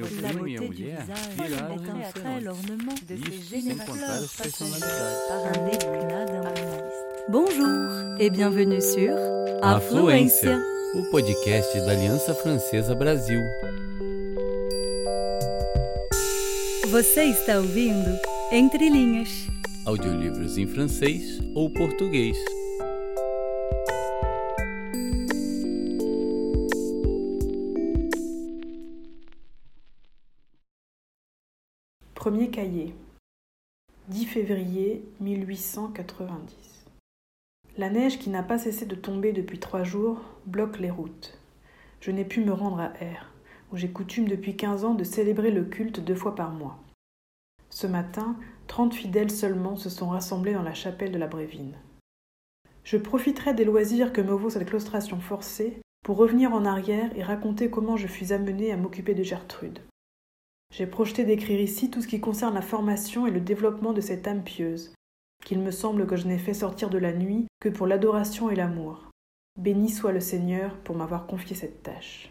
meu primo e minha mulher viraram sem contar as personalidades. Bonjour et bienvenue sur Afluência, o podcast da Aliança Francesa Brasil. Você está ouvindo Entre Linhas. Audiolivros em francês ou português. Premier cahier. 10 février 1890. La neige qui n'a pas cessé de tomber depuis trois jours bloque les routes. Je n'ai pu me rendre à R, où j'ai coutume depuis quinze ans de célébrer le culte deux fois par mois. Ce matin, trente fidèles seulement se sont rassemblés dans la chapelle de la Brévine. Je profiterai des loisirs que me vaut cette claustration forcée pour revenir en arrière et raconter comment je fus amené à m'occuper de Gertrude. J'ai projeté d'écrire ici tout ce qui concerne la formation et le développement de cette âme pieuse, qu'il me semble que je n'ai fait sortir de la nuit que pour l'adoration et l'amour. Béni soit le Seigneur pour m'avoir confié cette tâche.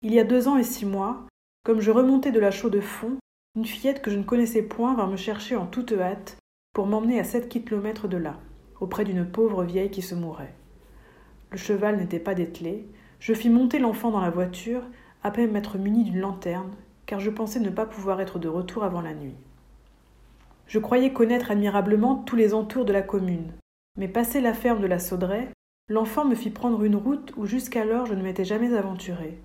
Il y a deux ans et six mois, comme je remontais de la chaux de fond, une fillette que je ne connaissais point vint me chercher en toute hâte pour m'emmener à sept kilomètres de là, auprès d'une pauvre vieille qui se mourait. Le cheval n'était pas dételé, je fis monter l'enfant dans la voiture, à peine m'être muni d'une lanterne, car je pensais ne pas pouvoir être de retour avant la nuit. Je croyais connaître admirablement tous les entours de la commune, mais passé la ferme de la Sauderaie, l'enfant me fit prendre une route où jusqu'alors je ne m'étais jamais aventuré.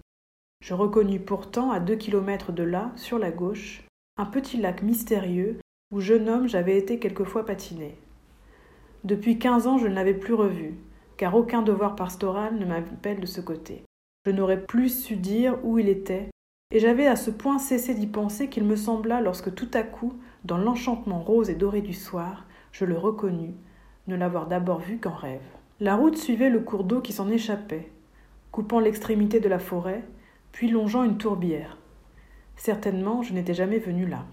Je reconnus pourtant, à deux kilomètres de là, sur la gauche, un petit lac mystérieux où, jeune homme, j'avais été quelquefois patiné. Depuis quinze ans, je ne l'avais plus revu, car aucun devoir pastoral ne m'appelle de ce côté. Je n'aurais plus su dire où il était, et j'avais à ce point cessé d'y penser qu'il me sembla, lorsque tout à coup, dans l'enchantement rose et doré du soir, je le reconnus, ne l'avoir d'abord vu qu'en rêve. La route suivait le cours d'eau qui s'en échappait, coupant l'extrémité de la forêt, puis longeant une tourbière. Certainement, je n'étais jamais venu là.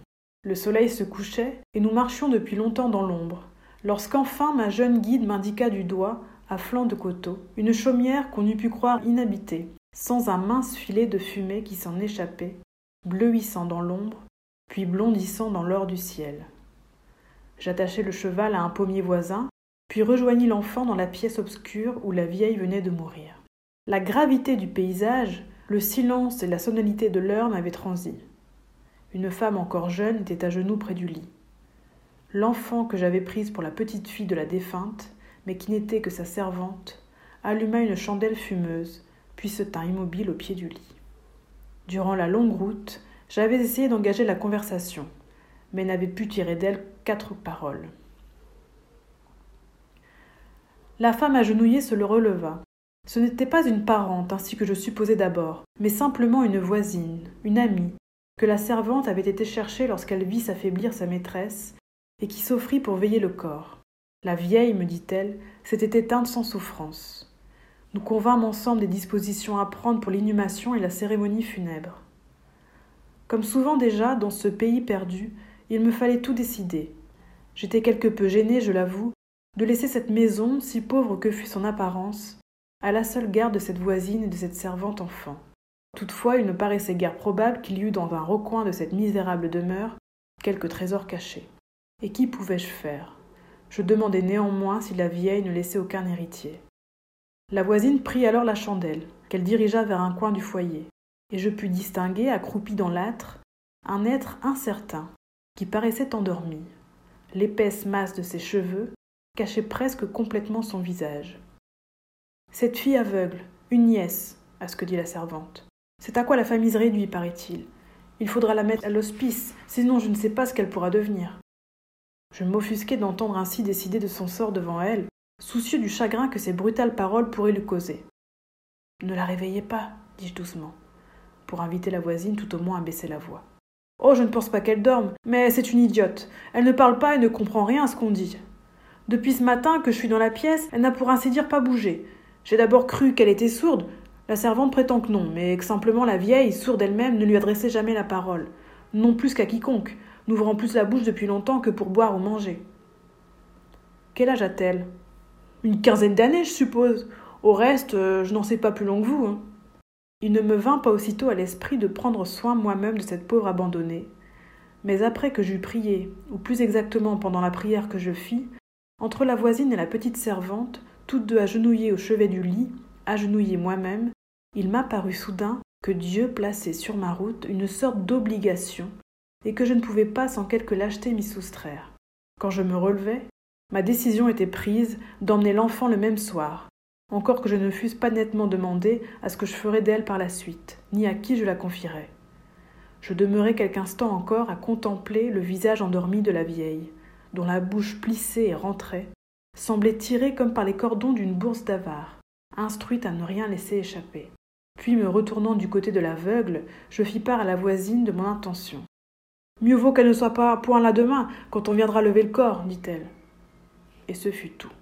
Le soleil se couchait, et nous marchions depuis longtemps dans l'ombre, lorsqu'enfin ma jeune guide m'indiqua du doigt, à flanc de coteau, une chaumière qu'on eût pu croire inhabitée, sans un mince filet de fumée qui s'en échappait, bleuissant dans l'ombre, puis blondissant dans l'or du ciel. J'attachai le cheval à un pommier voisin, puis rejoignis l'enfant dans la pièce obscure où la vieille venait de mourir. La gravité du paysage, le silence et la sonalité de l'heure m'avaient transi. Une femme encore jeune était à genoux près du lit. L'enfant que j'avais prise pour la petite fille de la défunte, mais qui n'était que sa servante, alluma une chandelle fumeuse, puis se tint immobile au pied du lit. Durant la longue route, j'avais essayé d'engager la conversation, mais n'avais pu tirer d'elle quatre paroles. La femme agenouillée se le releva. Ce n'était pas une parente, ainsi que je supposais d'abord, mais simplement une voisine, une amie, que la servante avait été chercher lorsqu'elle vit s'affaiblir sa maîtresse, et qui s'offrit pour veiller le corps. La vieille, me dit-elle, s'était éteinte sans souffrance. Nous convînmes ensemble des dispositions à prendre pour l'inhumation et la cérémonie funèbre. Comme souvent déjà, dans ce pays perdu, il me fallait tout décider. J'étais quelque peu gênée, je l'avoue, de laisser cette maison, si pauvre que fût son apparence, à la seule garde de cette voisine et de cette servante enfant. Toutefois, il ne paraissait guère probable qu'il y eût dans un recoin de cette misérable demeure quelque trésor caché. Et qu'y pouvais-je faire? Je demandai néanmoins si la vieille ne laissait aucun héritier. La voisine prit alors la chandelle, qu'elle dirigea vers un coin du foyer, et je pus distinguer, accroupi dans l'âtre, un être incertain, qui paraissait endormi. L'épaisse masse de ses cheveux cachait presque complètement son visage. Cette fille aveugle, une nièce, à ce que dit la servante. C'est à quoi la famille se réduit, paraît-il. Il faudra la mettre à l'hospice, sinon je ne sais pas ce qu'elle pourra devenir. Je m'offusquai d'entendre ainsi décider de son sort devant elle, soucieux du chagrin que ces brutales paroles pourraient lui causer. Ne la réveillez pas, dis-je doucement, pour inviter la voisine tout au moins à baisser la voix. Oh, je ne pense pas qu'elle dorme, mais c'est une idiote. Elle ne parle pas et ne comprend rien à ce qu'on dit. Depuis ce matin que je suis dans la pièce, elle n'a pour ainsi dire pas bougé. J'ai d'abord cru qu'elle était sourde. La servante prétend que non, mais que simplement la vieille, sourde elle-même, ne lui adressait jamais la parole. Non plus qu'à quiconque, n'ouvrant plus la bouche depuis longtemps que pour boire ou manger. Quel âge a-t-elle? Une quinzaine d'années, je suppose. Au reste, euh, je n'en sais pas plus long que vous. Hein. Il ne me vint pas aussitôt à l'esprit de prendre soin moi-même de cette pauvre abandonnée, mais après que j'eus prié, ou plus exactement pendant la prière que je fis, entre la voisine et la petite servante, toutes deux agenouillées au chevet du lit, agenouillée moi-même, il m'apparut soudain que Dieu plaçait sur ma route une sorte d'obligation, et que je ne pouvais pas sans quelque lâcheté m'y soustraire. Quand je me relevai, ma décision était prise d'emmener l'enfant le même soir, encore que je ne fusse pas nettement demandé à ce que je ferais d'elle par la suite, ni à qui je la confierais. Je demeurai quelque instant encore à contempler le visage endormi de la vieille, dont la bouche plissée et rentrée semblait tirée comme par les cordons d'une bourse d'avare, instruite à ne rien laisser échapper. Puis, me retournant du côté de l'aveugle, je fis part à la voisine de mon intention. Mieux vaut qu'elle ne soit pas point là demain, quand on viendra lever le corps, dit-elle. Et ce fut tout.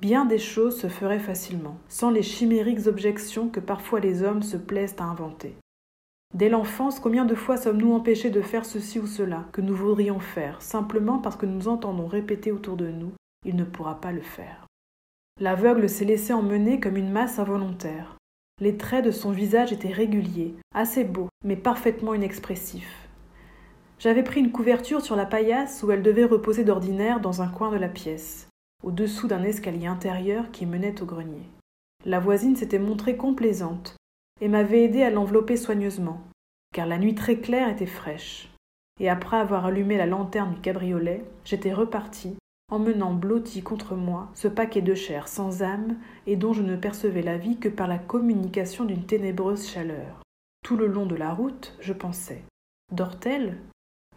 Bien des choses se feraient facilement, sans les chimériques objections que parfois les hommes se plaisent à inventer. Dès l'enfance, combien de fois sommes-nous empêchés de faire ceci ou cela que nous voudrions faire, simplement parce que nous entendons répéter autour de nous il ne pourra pas le faire. L'aveugle s'est laissé emmener comme une masse involontaire. Les traits de son visage étaient réguliers, assez beaux, mais parfaitement inexpressifs. J'avais pris une couverture sur la paillasse où elle devait reposer d'ordinaire dans un coin de la pièce, au-dessous d'un escalier intérieur qui menait au grenier. La voisine s'était montrée complaisante et m'avait aidé à l'envelopper soigneusement, car la nuit très claire était fraîche. Et après avoir allumé la lanterne du cabriolet, j'étais reparti, emmenant blotti contre moi ce paquet de chair sans âme et dont je ne percevais la vie que par la communication d'une ténébreuse chaleur. Tout le long de la route, je pensais dort-elle?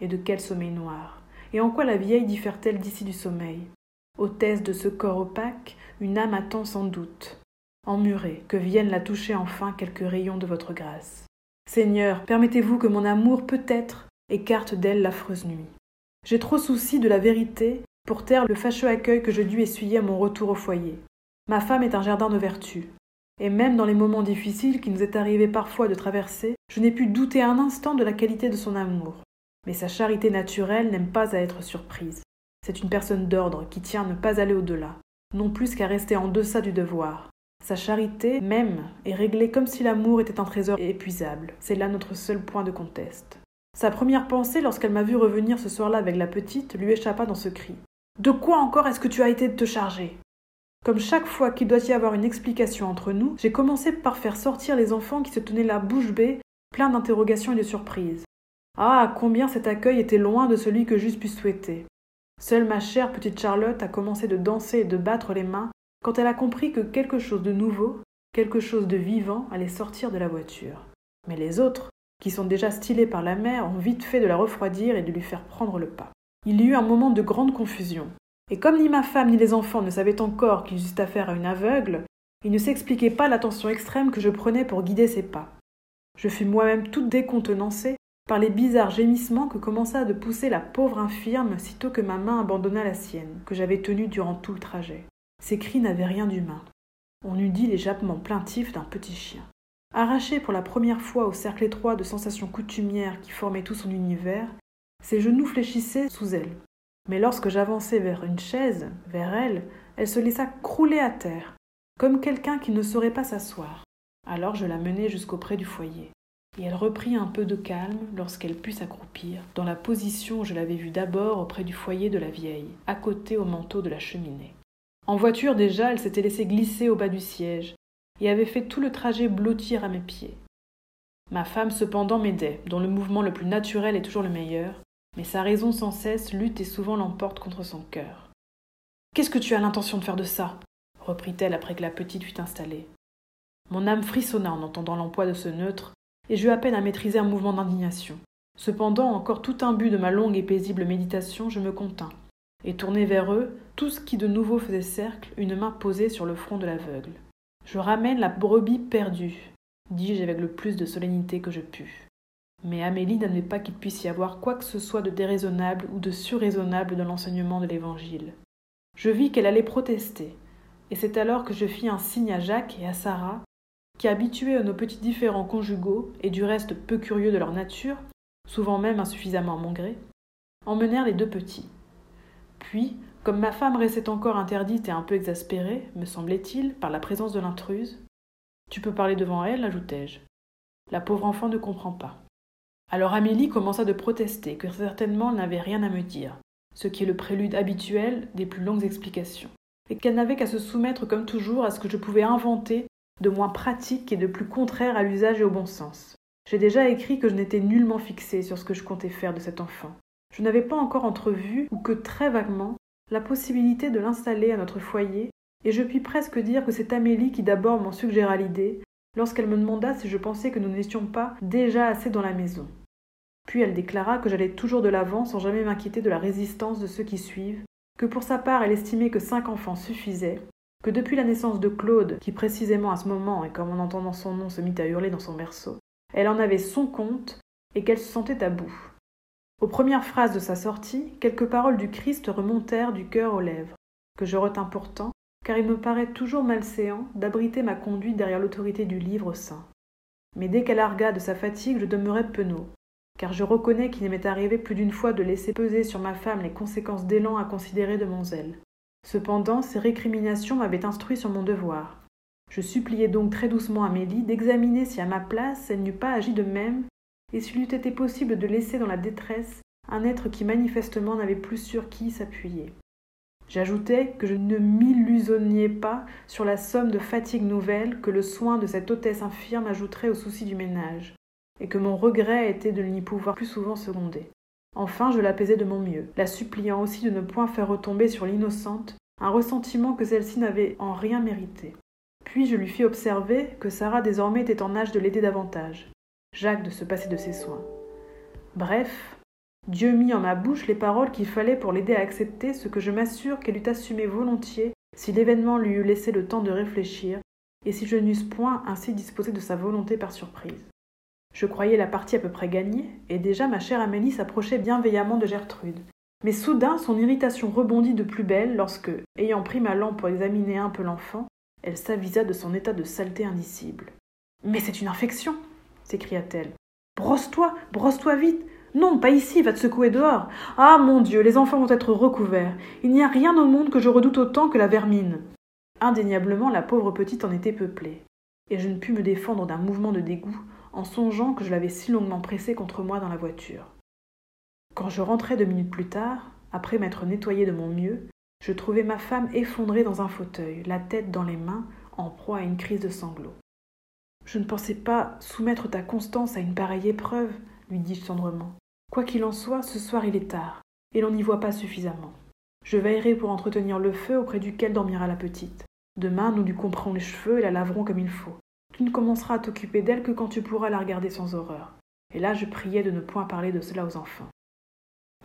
Et de quel sommeil noir Et en quoi la vieille diffère-t-elle d'ici du sommeil? Hôtesse de ce corps opaque, une âme attend sans doute. Emmurée, que vienne la toucher enfin quelques rayons de votre grâce. Seigneur, permettez-vous que mon amour peut-être écarte d'elle l'affreuse nuit. J'ai trop souci de la vérité pour taire le fâcheux accueil que je dus essuyer à mon retour au foyer. Ma femme est un jardin de vertu. Et même dans les moments difficiles qui nous est arrivé parfois de traverser, je n'ai pu douter un instant de la qualité de son amour. Mais sa charité naturelle n'aime pas à être surprise. C'est une personne d'ordre qui tient à ne pas aller au-delà, non plus qu'à rester en deçà du devoir. Sa charité, même, est réglée comme si l'amour était un trésor épuisable. C'est là notre seul point de conteste. Sa première pensée, lorsqu'elle m'a vu revenir ce soir-là avec la petite, lui échappa dans ce cri. De quoi encore est-ce que tu as été de te charger? Comme chaque fois qu'il doit y avoir une explication entre nous, j'ai commencé par faire sortir les enfants qui se tenaient la bouche bée, pleins d'interrogations et de surprises. Ah, combien cet accueil était loin de celui que j'eusse pu souhaiter. Seule ma chère petite Charlotte a commencé de danser et de battre les mains quand elle a compris que quelque chose de nouveau, quelque chose de vivant allait sortir de la voiture. Mais les autres, qui sont déjà stylés par la mère, ont vite fait de la refroidir et de lui faire prendre le pas. Il y eut un moment de grande confusion. Et comme ni ma femme ni les enfants ne savaient encore qu'ils eussent affaire à une aveugle, il ne s'expliquait pas l'attention extrême que je prenais pour guider ses pas. Je fus moi-même toute décontenancée par les bizarres gémissements que commença de pousser la pauvre infirme sitôt que ma main abandonna la sienne, que j'avais tenue durant tout le trajet. Ces cris n'avaient rien d'humain. On eût dit les jappements plaintifs d'un petit chien. Arraché pour la première fois au cercle étroit de sensations coutumières qui formaient tout son univers, ses genoux fléchissaient sous elle. Mais lorsque j'avançai vers une chaise, vers elle, elle se laissa crouler à terre, comme quelqu'un qui ne saurait pas s'asseoir. Alors je la menai jusqu'auprès du foyer. Et elle reprit un peu de calme lorsqu'elle put s'accroupir, dans la position où je l'avais vue d'abord auprès du foyer de la vieille, à côté au manteau de la cheminée. En voiture déjà, elle s'était laissée glisser au bas du siège, et avait fait tout le trajet blottir à mes pieds. Ma femme cependant m'aidait, dont le mouvement le plus naturel est toujours le meilleur, mais sa raison sans cesse lutte et souvent l'emporte contre son cœur. Qu'est-ce que tu as l'intention de faire de ça? reprit-elle après que la petite fut installée. Mon âme frissonna en entendant l'emploi de ce neutre, et j'eus à peine à maîtriser un mouvement d'indignation. Cependant, encore tout imbu de ma longue et paisible méditation, je me contins, et tournai vers eux tout ce qui de nouveau faisait cercle, une main posée sur le front de l'aveugle. Je ramène la brebis perdue, dis-je avec le plus de solennité que je pus. Mais Amélie n'admet pas qu'il puisse y avoir quoi que ce soit de déraisonnable ou de surraisonnable dans l'enseignement de l'Évangile. Je vis qu'elle allait protester, et c'est alors que je fis un signe à Jacques et à Sarah, qui, habitués à nos petits différends conjugaux et du reste peu curieux de leur nature, souvent même insuffisamment à mon gré, emmenèrent les deux petits. Puis, comme ma femme restait encore interdite et un peu exaspérée, me semblait-il, par la présence de l'intruse, Tu peux parler devant elle, ajoutai-je. La pauvre enfant ne comprend pas. Alors Amélie commença de protester que certainement elle n'avait rien à me dire, ce qui est le prélude habituel des plus longues explications, et qu'elle n'avait qu'à se soumettre comme toujours à ce que je pouvais inventer de moins pratique et de plus contraire à l'usage et au bon sens. J'ai déjà écrit que je n'étais nullement fixée sur ce que je comptais faire de cet enfant. Je n'avais pas encore entrevu, ou que très vaguement, la possibilité de l'installer à notre foyer, et je puis presque dire que c'est Amélie qui d'abord m'en suggéra l'idée, lorsqu'elle me demanda si je pensais que nous n'étions pas déjà assez dans la maison. Puis elle déclara que j'allais toujours de l'avant sans jamais m'inquiéter de la résistance de ceux qui suivent, que pour sa part elle estimait que cinq enfants suffisaient, depuis la naissance de Claude, qui précisément à ce moment, et comme en entendant son nom se mit à hurler dans son berceau, elle en avait son compte, et qu'elle se sentait à bout. Aux premières phrases de sa sortie, quelques paroles du Christ remontèrent du cœur aux lèvres, que je retins pourtant, car il me paraît toujours malséant d'abriter ma conduite derrière l'autorité du livre saint. Mais dès qu'elle arga de sa fatigue, je demeurai penaud, car je reconnais qu'il m'est arrivé plus d'une fois de laisser peser sur ma femme les conséquences d'élan à considérer de mon zèle. Cependant, ces récriminations m'avaient instruit sur mon devoir. Je suppliai donc très doucement Amélie d'examiner si à ma place elle n'eût pas agi de même, et s'il eût été possible de laisser dans la détresse un être qui manifestement n'avait plus sur qui s'appuyer. J'ajoutai que je ne m'illusionnais pas sur la somme de fatigue nouvelle que le soin de cette hôtesse infirme ajouterait au souci du ménage, et que mon regret était de n'y pouvoir plus souvent seconder. Enfin, je l'apaisai de mon mieux, la suppliant aussi de ne point faire retomber sur l'innocente un ressentiment que celle-ci n'avait en rien mérité. Puis je lui fis observer que Sarah désormais était en âge de l'aider davantage, Jacques de se passer de ses soins. Bref, Dieu mit en ma bouche les paroles qu'il fallait pour l'aider à accepter ce que je m'assure qu'elle eût assumé volontiers si l'événement lui eût laissé le temps de réfléchir, et si je n'eusse point ainsi disposé de sa volonté par surprise. Je croyais la partie à peu près gagnée, et déjà ma chère Amélie s'approchait bienveillamment de Gertrude. Mais soudain son irritation rebondit de plus belle lorsque, ayant pris ma lampe pour examiner un peu l'enfant, elle s'avisa de son état de saleté indicible. Mais c'est une infection s'écria-t-elle. Brosse-toi, brosse-toi vite. Non, pas ici, va te secouer dehors. Ah mon Dieu, les enfants vont être recouverts. Il n'y a rien au monde que je redoute autant que la vermine. Indéniablement, la pauvre petite en était peuplée, et je ne pus me défendre d'un mouvement de dégoût en songeant que je l'avais si longuement pressée contre moi dans la voiture. Quand je rentrai deux minutes plus tard, après m'être nettoyé de mon mieux, je trouvai ma femme effondrée dans un fauteuil, la tête dans les mains, en proie à une crise de sanglots. Je ne pensais pas soumettre ta constance à une pareille épreuve, lui dis-je tendrement. Quoi qu'il en soit, ce soir il est tard, et l'on n'y voit pas suffisamment. Je veillerai pour entretenir le feu auprès duquel dormira la petite. Demain, nous lui couperons les cheveux et la laverons comme il faut. Tu ne commenceras à t'occuper d'elle que quand tu pourras la regarder sans horreur. Et là je priais de ne point parler de cela aux enfants.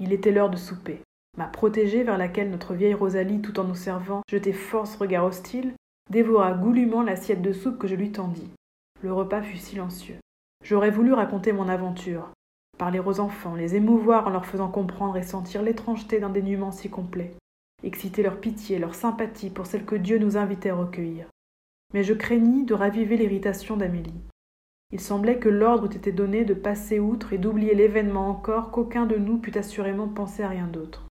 Il était l'heure de souper. Ma protégée, vers laquelle notre vieille Rosalie, tout en nous servant, jetait force regards hostiles, dévora goulûment l'assiette de soupe que je lui tendis. Le repas fut silencieux. J'aurais voulu raconter mon aventure, parler aux enfants, les émouvoir en leur faisant comprendre et sentir l'étrangeté d'un dénuement si complet, exciter leur pitié, leur sympathie pour celle que Dieu nous invitait à recueillir mais je craignis de raviver l'irritation d'Amélie. Il semblait que l'ordre eût été donné de passer outre et d'oublier l'événement encore qu'aucun de nous pût assurément penser à rien d'autre.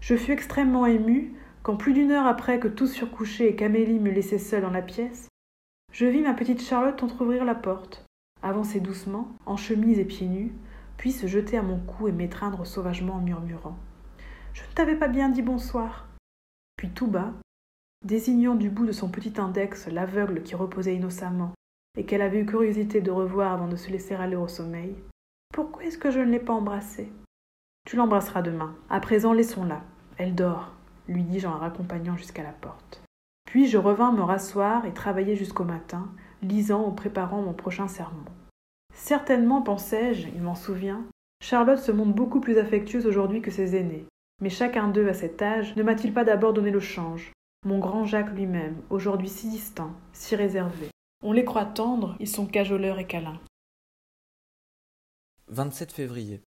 Je fus extrêmement ému quand, plus d'une heure après que tous furent couchés et qu'Amélie me laissait seule dans la pièce, je vis ma petite Charlotte entr'ouvrir la porte, avancer doucement, en chemise et pieds nus, puis se jeter à mon cou et m'étreindre sauvagement en murmurant Je ne t'avais pas bien dit bonsoir. Puis tout bas, désignant du bout de son petit index l'aveugle qui reposait innocemment et qu'elle avait eu curiosité de revoir avant de se laisser aller au sommeil. Pourquoi est-ce que je ne l'ai pas embrassée Tu l'embrasseras demain. À présent, laissons-la. Elle dort, lui dis-je en la raccompagnant jusqu'à la porte. Puis je revins me rasseoir et travailler jusqu'au matin, lisant ou préparant mon prochain sermon. Certainement, pensais-je, il m'en souvient, Charlotte se montre beaucoup plus affectueuse aujourd'hui que ses aînés. Mais chacun d'eux, à cet âge, ne m'a-t-il pas d'abord donné le change, mon grand Jacques lui-même, aujourd'hui si distinct, si réservé. On les croit tendres, ils sont cajoleurs et câlins. 27 février.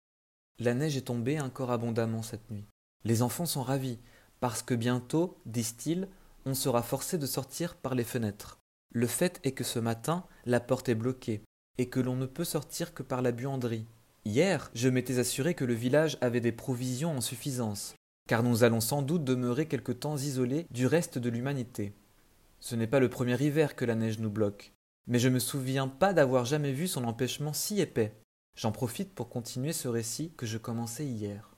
La neige est tombée encore abondamment cette nuit. Les enfants sont ravis, parce que bientôt, disent-ils, on sera forcé de sortir par les fenêtres. Le fait est que ce matin, la porte est bloquée, et que l'on ne peut sortir que par la buanderie. Hier, je m'étais assuré que le village avait des provisions en suffisance, car nous allons sans doute demeurer quelque temps isolés du reste de l'humanité. Ce n'est pas le premier hiver que la neige nous bloque. mais je me souviens pas d'avoir jamais vu son empêchement si épais. J'en profite pour continuer ce récit que je commençais hier.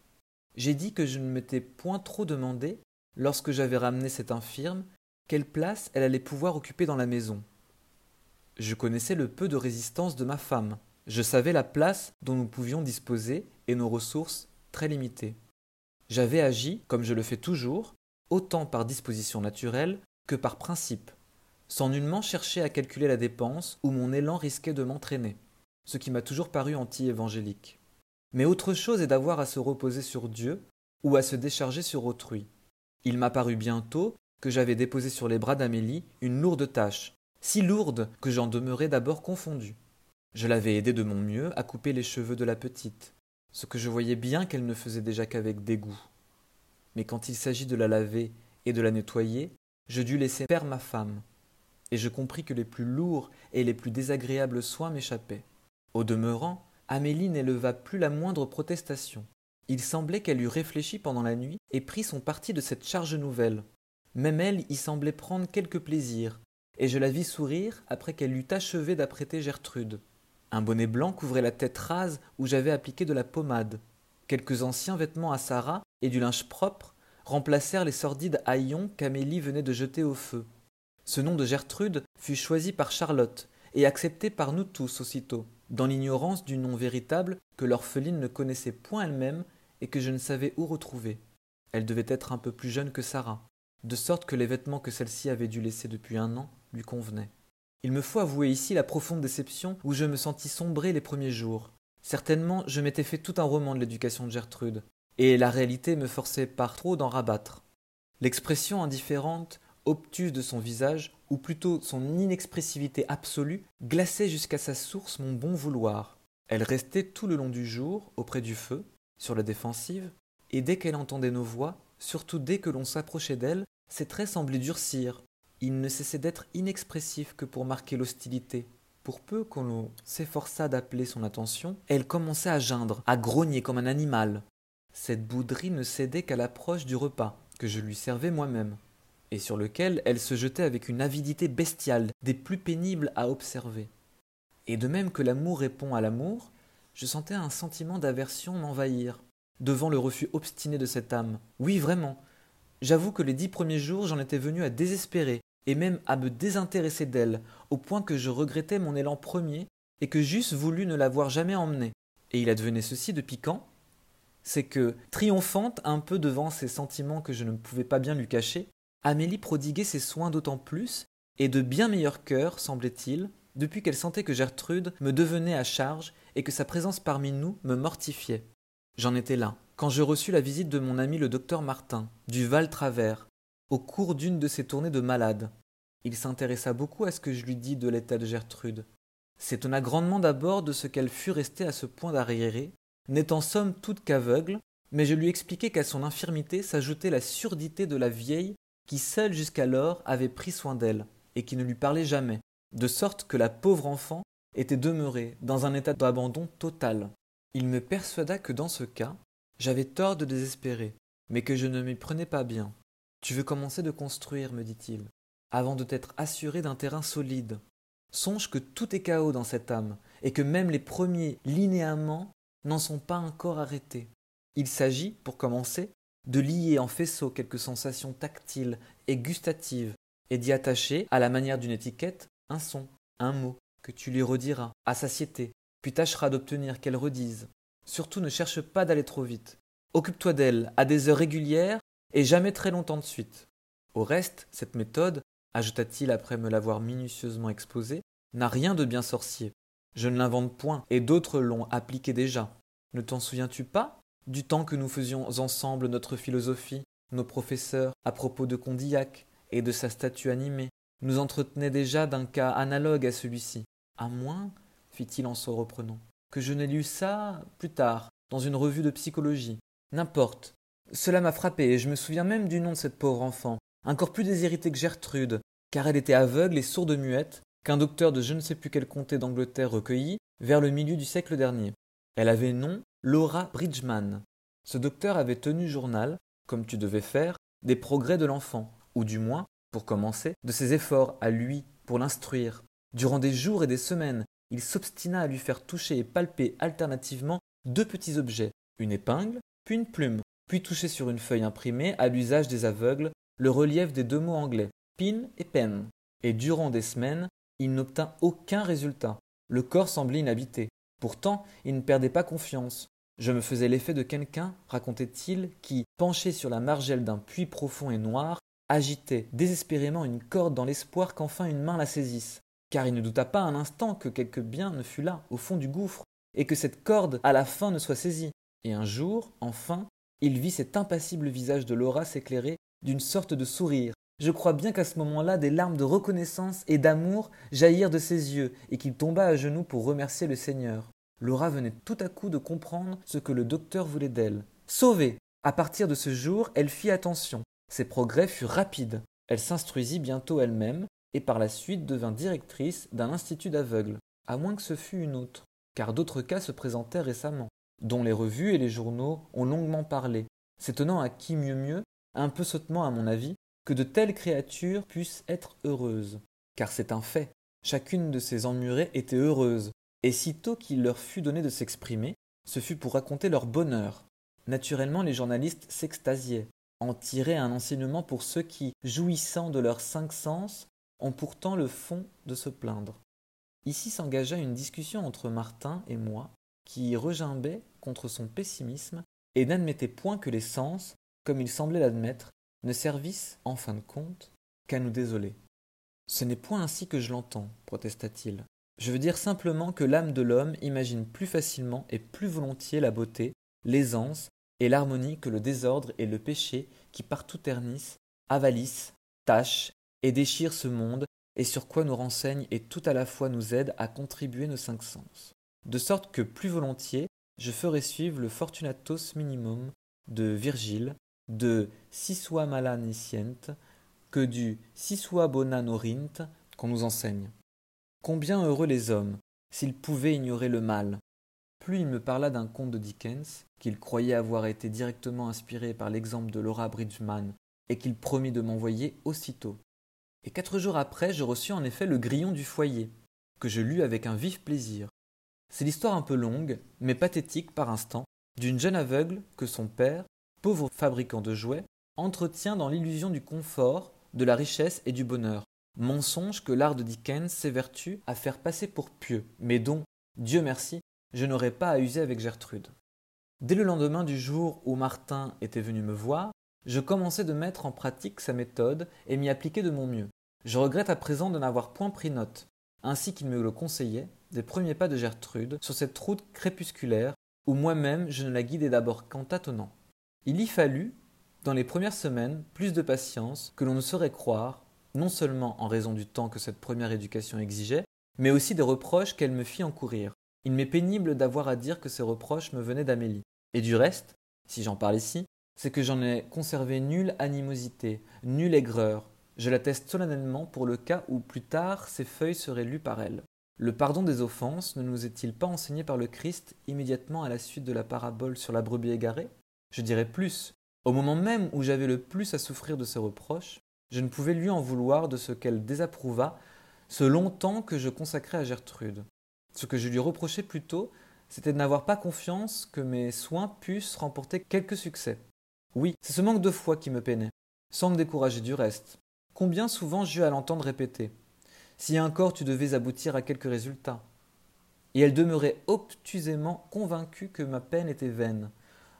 J'ai dit que je ne m'étais point trop demandé, lorsque j'avais ramené cette infirme, quelle place elle allait pouvoir occuper dans la maison. Je connaissais le peu de résistance de ma femme. Je savais la place dont nous pouvions disposer et nos ressources très limitées. J'avais agi, comme je le fais toujours, autant par disposition naturelle que par principe, sans nullement chercher à calculer la dépense où mon élan risquait de m'entraîner, ce qui m'a toujours paru anti-évangélique. Mais autre chose est d'avoir à se reposer sur Dieu ou à se décharger sur autrui. Il m'a paru bientôt que j'avais déposé sur les bras d'Amélie une lourde tâche, si lourde que j'en demeurais d'abord confondu. Je l'avais aidée de mon mieux à couper les cheveux de la petite, ce que je voyais bien qu'elle ne faisait déjà qu'avec dégoût. Mais quand il s'agit de la laver et de la nettoyer, je dus laisser faire ma femme, et je compris que les plus lourds et les plus désagréables soins m'échappaient. Au demeurant, Amélie n'éleva plus la moindre protestation. Il semblait qu'elle eût réfléchi pendant la nuit et pris son parti de cette charge nouvelle. Même elle y semblait prendre quelque plaisir, et je la vis sourire après qu'elle eut achevé d'apprêter Gertrude. Un bonnet blanc couvrait la tête rase où j'avais appliqué de la pommade. Quelques anciens vêtements à Sarah et du linge propre remplacèrent les sordides haillons qu'Amélie venait de jeter au feu. Ce nom de Gertrude fut choisi par Charlotte et accepté par nous tous aussitôt, dans l'ignorance du nom véritable que l'orpheline ne connaissait point elle-même et que je ne savais où retrouver. Elle devait être un peu plus jeune que Sarah, de sorte que les vêtements que celle-ci avait dû laisser depuis un an lui convenaient. Il me faut avouer ici la profonde déception où je me sentis sombrer les premiers jours. Certainement, je m'étais fait tout un roman de l'éducation de Gertrude, et la réalité me forçait par trop d'en rabattre. L'expression indifférente, obtuse de son visage, ou plutôt son inexpressivité absolue, glaçait jusqu'à sa source mon bon vouloir. Elle restait tout le long du jour auprès du feu, sur la défensive, et dès qu'elle entendait nos voix, surtout dès que l'on s'approchait d'elle, ses traits semblaient durcir, il ne cessait d'être inexpressif que pour marquer l'hostilité. Pour peu qu'on s'efforçât d'appeler son attention, elle commençait à geindre, à grogner comme un animal. Cette bouderie ne cédait qu'à l'approche du repas, que je lui servais moi-même, et sur lequel elle se jetait avec une avidité bestiale, des plus pénibles à observer. Et de même que l'amour répond à l'amour, je sentais un sentiment d'aversion m'envahir, devant le refus obstiné de cette âme. Oui, vraiment. J'avoue que les dix premiers jours j'en étais venu à désespérer, et même à me désintéresser d'elle, au point que je regrettais mon élan premier et que j'eusse voulu ne l'avoir jamais emmenée. Et il advenait ceci depuis quand C'est que, triomphante un peu devant ces sentiments que je ne pouvais pas bien lui cacher, Amélie prodiguait ses soins d'autant plus, et de bien meilleur cœur, semblait-il, depuis qu'elle sentait que Gertrude me devenait à charge et que sa présence parmi nous me mortifiait. J'en étais là, quand je reçus la visite de mon ami le docteur Martin, du Val Travers, au cours d'une de ses tournées de malade. Il s'intéressa beaucoup à ce que je lui dis de l'état de Gertrude. S'étonna grandement d'abord de ce qu'elle fût restée à ce point d'arriéré, n'étant somme toute qu'aveugle, mais je lui expliquai qu'à son infirmité s'ajoutait la surdité de la vieille qui seule jusqu'alors avait pris soin d'elle, et qui ne lui parlait jamais, de sorte que la pauvre enfant était demeurée dans un état d'abandon total. Il me persuada que dans ce cas, j'avais tort de désespérer, mais que je ne m'y prenais pas bien, tu veux commencer de construire, me dit-il, avant de t'être assuré d'un terrain solide. Songe que tout est chaos dans cette âme, et que même les premiers linéaments n'en sont pas encore arrêtés. Il s'agit, pour commencer, de lier en faisceau quelques sensations tactiles et gustatives, et d'y attacher, à la manière d'une étiquette, un son, un mot, que tu lui rediras, à satiété, puis tâcheras d'obtenir qu'elle redise. Surtout ne cherche pas d'aller trop vite. Occupe-toi d'elle à des heures régulières et jamais très longtemps de suite. Au reste, cette méthode, ajouta-t-il après me l'avoir minutieusement exposée, n'a rien de bien sorcier. Je ne l'invente point, et d'autres l'ont appliqué déjà. Ne t'en souviens-tu pas du temps que nous faisions ensemble notre philosophie, nos professeurs, à propos de Condillac et de sa statue animée, nous entretenaient déjà d'un cas analogue à celui-ci. À moins, fit-il en se reprenant, que je n'ai lu ça plus tard, dans une revue de psychologie. N'importe, cela m'a frappé, et je me souviens même du nom de cette pauvre enfant, encore plus déshéritée que Gertrude, car elle était aveugle et sourde muette, qu'un docteur de je ne sais plus quel comté d'Angleterre recueillit vers le milieu du siècle dernier. Elle avait nom Laura Bridgman. Ce docteur avait tenu journal, comme tu devais faire, des progrès de l'enfant, ou du moins, pour commencer, de ses efforts à lui pour l'instruire. Durant des jours et des semaines, il s'obstina à lui faire toucher et palper alternativement deux petits objets, une épingle, puis une plume, puis toucher sur une feuille imprimée à l'usage des aveugles le relief des deux mots anglais, pin et pen. Et durant des semaines, il n'obtint aucun résultat. Le corps semblait inhabité. Pourtant, il ne perdait pas confiance. Je me faisais l'effet de quelqu'un, racontait-il, qui, penché sur la margelle d'un puits profond et noir, agitait désespérément une corde dans l'espoir qu'enfin une main la saisisse, car il ne douta pas un instant que quelque bien ne fût là, au fond du gouffre, et que cette corde à la fin ne soit saisie. Et un jour, enfin, il vit cet impassible visage de Laura s'éclairer d'une sorte de sourire. Je crois bien qu'à ce moment-là, des larmes de reconnaissance et d'amour jaillirent de ses yeux, et qu'il tomba à genoux pour remercier le Seigneur. Laura venait tout à coup de comprendre ce que le docteur voulait d'elle. Sauvée À partir de ce jour, elle fit attention. Ses progrès furent rapides. Elle s'instruisit bientôt elle-même, et par la suite devint directrice d'un institut d'aveugles, à moins que ce fût une autre, car d'autres cas se présentaient récemment, dont les revues et les journaux ont longuement parlé, s'étonnant à qui mieux mieux, un peu sottement à mon avis, que de telles créatures puissent être heureuses. Car c'est un fait, chacune de ces emmurées était heureuse, et sitôt qu'il leur fut donné de s'exprimer, ce fut pour raconter leur bonheur. Naturellement, les journalistes s'extasiaient, en tiraient un enseignement pour ceux qui, jouissant de leurs cinq sens, ont pourtant le fond de se plaindre. Ici s'engagea une discussion entre Martin et moi, qui regimbait contre son pessimisme et n'admettait point que les sens, comme il semblait l'admettre, ne servissent, en fin de compte, qu'à nous désoler. Ce n'est point ainsi que je l'entends, protesta-t-il. Je veux dire simplement que l'âme de l'homme imagine plus facilement et plus volontiers la beauté, l'aisance et l'harmonie que le désordre et le péché qui partout ternissent, avalissent, tâchent et déchirent ce monde et sur quoi nous renseignent et tout à la fois nous aident à contribuer nos cinq sens. De sorte que plus volontiers je ferai suivre le Fortunatos minimum de Virgile, de Sisua mala que du Sisua bona norint qu'on nous enseigne. Combien heureux les hommes, s'ils pouvaient ignorer le mal. Plus il me parla d'un conte de Dickens, qu'il croyait avoir été directement inspiré par l'exemple de Laura Bridgman, et qu'il promit de m'envoyer aussitôt. Et quatre jours après, je reçus en effet le grillon du foyer, que je lus avec un vif plaisir. C'est l'histoire un peu longue, mais pathétique par instant, d'une jeune aveugle que son père, pauvre fabricant de jouets, entretient dans l'illusion du confort, de la richesse et du bonheur, mensonge que l'art de Dickens s'évertue à faire passer pour pieux, mais dont, Dieu merci, je n'aurais pas à user avec Gertrude. Dès le lendemain du jour où Martin était venu me voir, je commençai de mettre en pratique sa méthode et m'y appliquer de mon mieux. Je regrette à présent de n'avoir point pris note, ainsi qu'il me le conseillait, des premiers pas de Gertrude sur cette route crépusculaire où moi-même je ne la guidais d'abord qu'en tâtonnant. Il y fallut, dans les premières semaines, plus de patience que l'on ne saurait croire non seulement en raison du temps que cette première éducation exigeait, mais aussi des reproches qu'elle me fit encourir. Il m'est pénible d'avoir à dire que ces reproches me venaient d'Amélie. Et du reste, si j'en parle ici, c'est que j'en ai conservé nulle animosité, nulle aigreur. Je l'atteste solennellement pour le cas où plus tard ces feuilles seraient lues par elle. Le pardon des offenses ne nous est-il pas enseigné par le Christ immédiatement à la suite de la parabole sur la brebis égarée? Je dirais plus. Au moment même où j'avais le plus à souffrir de ces reproches, je ne pouvais lui en vouloir de ce qu'elle désapprouva ce long temps que je consacrais à Gertrude. Ce que je lui reprochais plutôt, c'était de n'avoir pas confiance que mes soins pussent remporter quelque succès. Oui, c'est ce manque de foi qui me peinait, sans me décourager du reste. Combien souvent j'eus à l'entendre répéter Si encore tu devais aboutir à quelque résultat Et elle demeurait obtusément convaincue que ma peine était vaine,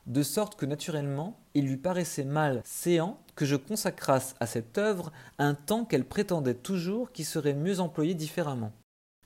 de sorte que naturellement il lui paraissait mal séant que je consacrasse à cette œuvre un temps qu'elle prétendait toujours qui serait mieux employé différemment.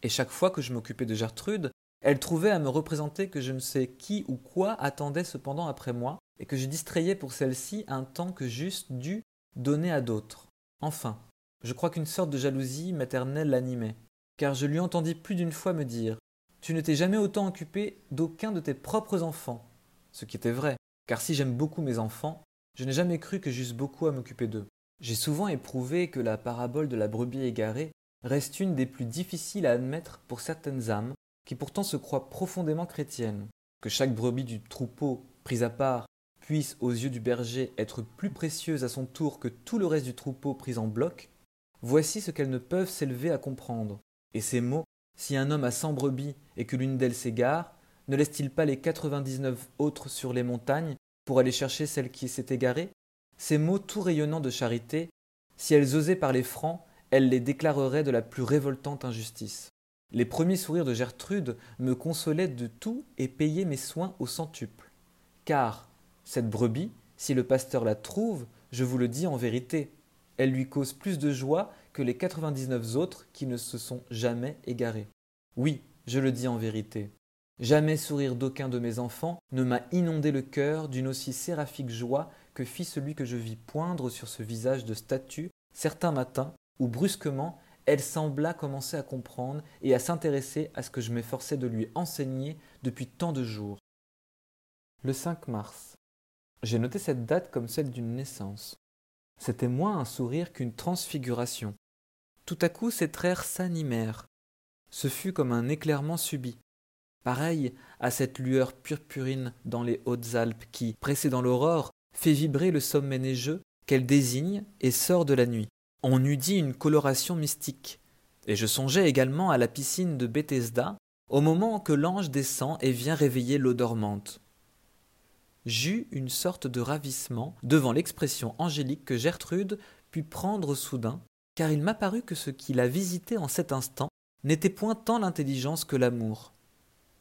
Et chaque fois que je m'occupais de Gertrude, elle trouvait à me représenter que je ne sais qui ou quoi attendait cependant après moi, et que je distrayais pour celle-ci un temps que j'eusse dû donner à d'autres. Enfin, je crois qu'une sorte de jalousie maternelle l'animait, car je lui entendis plus d'une fois me dire Tu ne t'es jamais autant occupé d'aucun de tes propres enfants. Ce qui était vrai, car si j'aime beaucoup mes enfants, je n'ai jamais cru que j'eusse beaucoup à m'occuper d'eux. J'ai souvent éprouvé que la parabole de la brebis égarée reste une des plus difficiles à admettre pour certaines âmes qui pourtant se croient profondément chrétiennes. Que chaque brebis du troupeau, prise à part, puisse aux yeux du berger être plus précieuse à son tour que tout le reste du troupeau pris en bloc, voici ce qu'elles ne peuvent s'élever à comprendre. Et ces mots, si un homme a cent brebis et que l'une d'elles s'égare, ne laisse-t-il pas les quatre-vingt-dix-neuf autres sur les montagnes pour aller chercher celle qui s'est égarée? Ces mots tout rayonnants de charité, si elles osaient parler francs, elles les déclareraient de la plus révoltante injustice. Les premiers sourires de Gertrude me consolaient de tout et payaient mes soins au centuple. Car cette brebis, si le pasteur la trouve, je vous le dis en vérité, elle lui cause plus de joie que les quatre-vingt-dix-neuf autres qui ne se sont jamais égarés. Oui, je le dis en vérité. Jamais sourire d'aucun de mes enfants ne m'a inondé le cœur d'une aussi séraphique joie que fit celui que je vis poindre sur ce visage de statue certains matins où brusquement elle sembla commencer à comprendre et à s'intéresser à ce que je m'efforçais de lui enseigner depuis tant de jours. Le 5 mars. J'ai noté cette date comme celle d'une naissance. C'était moins un sourire qu'une transfiguration. Tout à coup ses traits s'animèrent. Ce fut comme un éclairement subit, pareil à cette lueur purpurine dans les Hautes-Alpes qui, précédant l'aurore, fait vibrer le sommet neigeux qu'elle désigne et sort de la nuit on eût dit une coloration mystique. Et je songeais également à la piscine de Bethesda, au moment que l'ange descend et vient réveiller l'eau dormante. J'eus une sorte de ravissement devant l'expression angélique que Gertrude put prendre soudain, car il m'apparut que ce qui la visitait en cet instant n'était point tant l'intelligence que l'amour.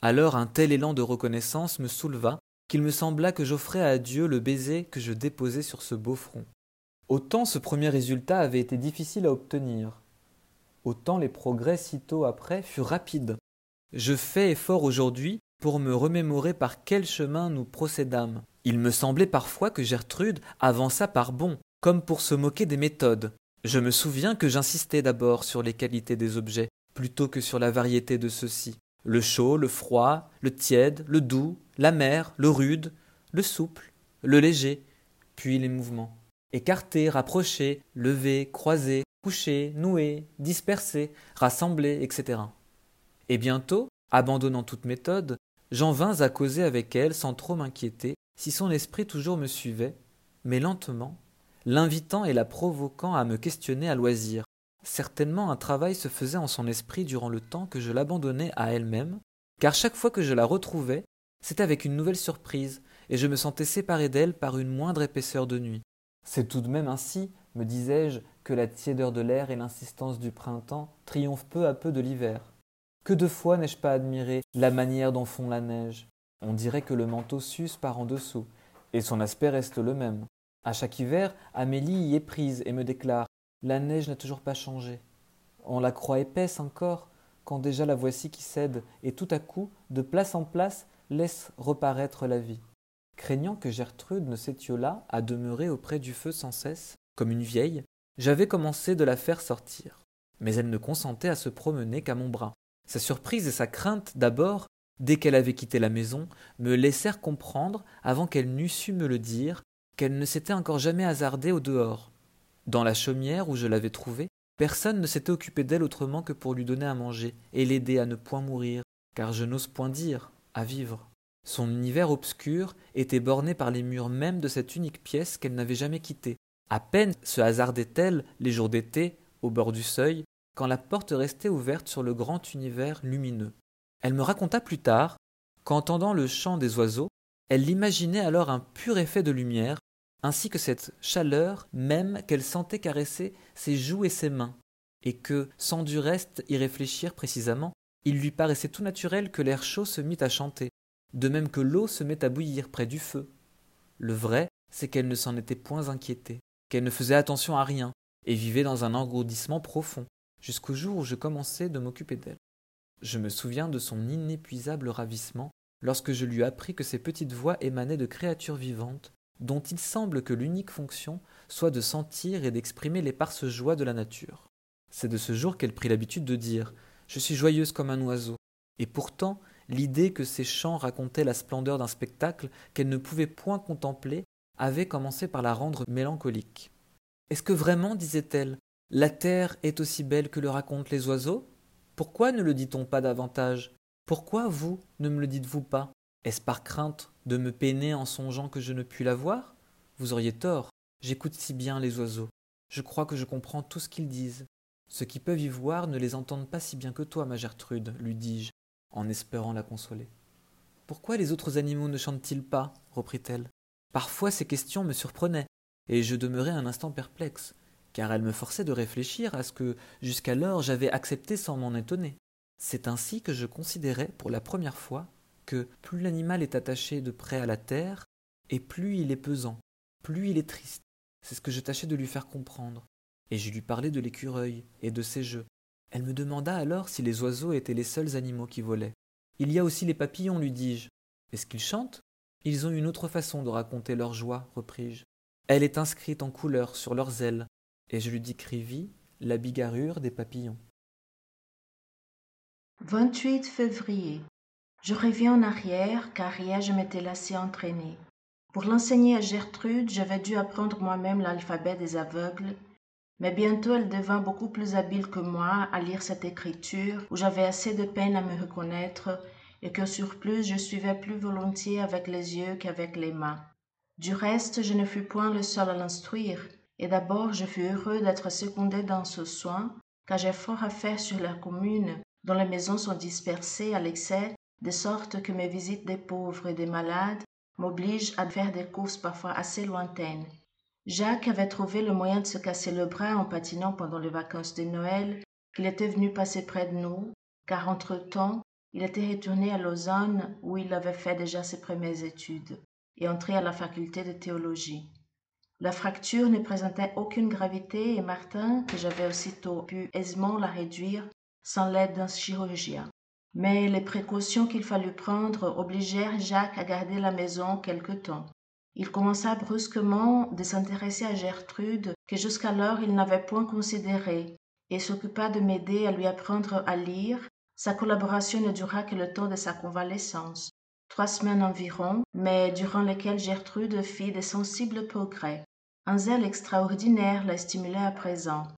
Alors un tel élan de reconnaissance me souleva qu'il me sembla que j'offrais à Dieu le baiser que je déposais sur ce beau front. Autant ce premier résultat avait été difficile à obtenir, autant les progrès sitôt après furent rapides. Je fais effort aujourd'hui pour me remémorer par quel chemin nous procédâmes. Il me semblait parfois que Gertrude avança par bons, comme pour se moquer des méthodes. Je me souviens que j'insistais d'abord sur les qualités des objets, plutôt que sur la variété de ceux-ci. Le chaud, le froid, le tiède, le doux, l'amer, le rude, le souple, le léger, puis les mouvements écarter, rapprocher, lever, croiser, coucher, nouer, disperser, rassembler, etc. Et bientôt, abandonnant toute méthode, j'en vins à causer avec elle sans trop m'inquiéter si son esprit toujours me suivait, mais lentement, l'invitant et la provoquant à me questionner à loisir. Certainement un travail se faisait en son esprit durant le temps que je l'abandonnais à elle-même, car chaque fois que je la retrouvais, c'était avec une nouvelle surprise, et je me sentais séparé d'elle par une moindre épaisseur de nuit. C'est tout de même ainsi, me disais-je, que la tiédeur de l'air et l'insistance du printemps triomphent peu à peu de l'hiver. Que de fois n'ai-je pas admiré la manière dont fond la neige? On dirait que le manteau s'use par en dessous, et son aspect reste le même. À chaque hiver, Amélie y est prise et me déclare La neige n'a toujours pas changé. On la croit épaisse encore, quand déjà la voici qui cède, et tout à coup, de place en place, laisse reparaître la vie. Craignant que Gertrude ne s'étiolât à demeurer auprès du feu sans cesse, comme une vieille, j'avais commencé de la faire sortir. Mais elle ne consentait à se promener qu'à mon bras. Sa surprise et sa crainte d'abord, dès qu'elle avait quitté la maison, me laissèrent comprendre, avant qu'elle n'eût su me le dire, qu'elle ne s'était encore jamais hasardée au dehors. Dans la chaumière où je l'avais trouvée, personne ne s'était occupé d'elle autrement que pour lui donner à manger et l'aider à ne point mourir, car je n'ose point dire à vivre. Son univers obscur était borné par les murs mêmes de cette unique pièce qu'elle n'avait jamais quittée. À peine se hasardait-elle, les jours d'été, au bord du seuil, quand la porte restait ouverte sur le grand univers lumineux. Elle me raconta plus tard qu'entendant le chant des oiseaux, elle l'imaginait alors un pur effet de lumière, ainsi que cette chaleur même qu'elle sentait caresser ses joues et ses mains, et que, sans du reste y réfléchir précisément, il lui paraissait tout naturel que l'air chaud se mit à chanter, de même que l'eau se met à bouillir près du feu. Le vrai, c'est qu'elle ne s'en était point inquiétée, qu'elle ne faisait attention à rien, et vivait dans un engourdissement profond, jusqu'au jour où je commençai de m'occuper d'elle. Je me souviens de son inépuisable ravissement lorsque je lui appris que ces petites voix émanaient de créatures vivantes, dont il semble que l'unique fonction soit de sentir et d'exprimer l'éparse joie de la nature. C'est de ce jour qu'elle prit l'habitude de dire Je suis joyeuse comme un oiseau, et pourtant l'idée que ces chants racontaient la splendeur d'un spectacle qu'elle ne pouvait point contempler avait commencé par la rendre mélancolique. Est-ce que vraiment, disait-elle, la terre est aussi belle que le racontent les oiseaux? Pourquoi ne le dit-on pas davantage? Pourquoi vous ne me le dites-vous pas? Est-ce par crainte de me peiner en songeant que je ne puis la voir? Vous auriez tort. J'écoute si bien les oiseaux. Je crois que je comprends tout ce qu'ils disent. Ceux qui peuvent y voir ne les entendent pas si bien que toi, ma Gertrude, lui dis-je, en espérant la consoler. Pourquoi les autres animaux ne chantent-ils pas? reprit-elle. Parfois ces questions me surprenaient, et je demeurais un instant perplexe, car elles me forçaient de réfléchir à ce que jusqu'alors j'avais accepté sans m'en étonner. C'est ainsi que je considérais pour la première fois que plus l'animal est attaché de près à la terre, et plus il est pesant, plus il est triste. C'est ce que je tâchais de lui faire comprendre. Et je lui parlais de l'écureuil et de ses jeux. Elle me demanda alors si les oiseaux étaient les seuls animaux qui volaient. Il y a aussi les papillons, lui dis-je. Est-ce qu'ils chantent? Ils ont une autre façon de raconter leur joie, repris-je. Elle est inscrite en couleur sur leurs ailes, et je lui décrivis la bigarrure des papillons. 28 février. Je reviens en arrière car hier je m'étais lassé entraînée. Pour l'enseigner à Gertrude, j'avais dû apprendre moi-même l'alphabet des aveugles, mais bientôt elle devint beaucoup plus habile que moi à lire cette écriture où j'avais assez de peine à me reconnaître et que sur plus je suivais plus volontiers avec les yeux qu'avec les mains. Du reste, je ne fus point le seul à l'instruire, et d'abord je fus heureux d'être secondé dans ce soin, car j'ai fort à faire sur la commune, dont les maisons sont dispersées à l'excès, de sorte que mes visites des pauvres et des malades m'obligent à faire des courses parfois assez lointaines. Jacques avait trouvé le moyen de se casser le bras en patinant pendant les vacances de Noël, qu'il était venu passer près de nous, car entre-temps, il était retourné à Lausanne où il avait fait déjà ses premières études et entré à la faculté de théologie. La fracture ne présentait aucune gravité et Martin, que j'avais aussitôt pu aisément la réduire sans l'aide d'un chirurgien. Mais les précautions qu'il fallut prendre obligèrent Jacques à garder la maison quelque temps. Il commença brusquement de s'intéresser à Gertrude, que jusqu'alors il n'avait point considérée, et s'occupa de m'aider à lui apprendre à lire. Sa collaboration ne dura que le temps de sa convalescence trois semaines environ, mais durant lesquelles Gertrude fit des sensibles progrès. Un zèle extraordinaire la stimulait à présent.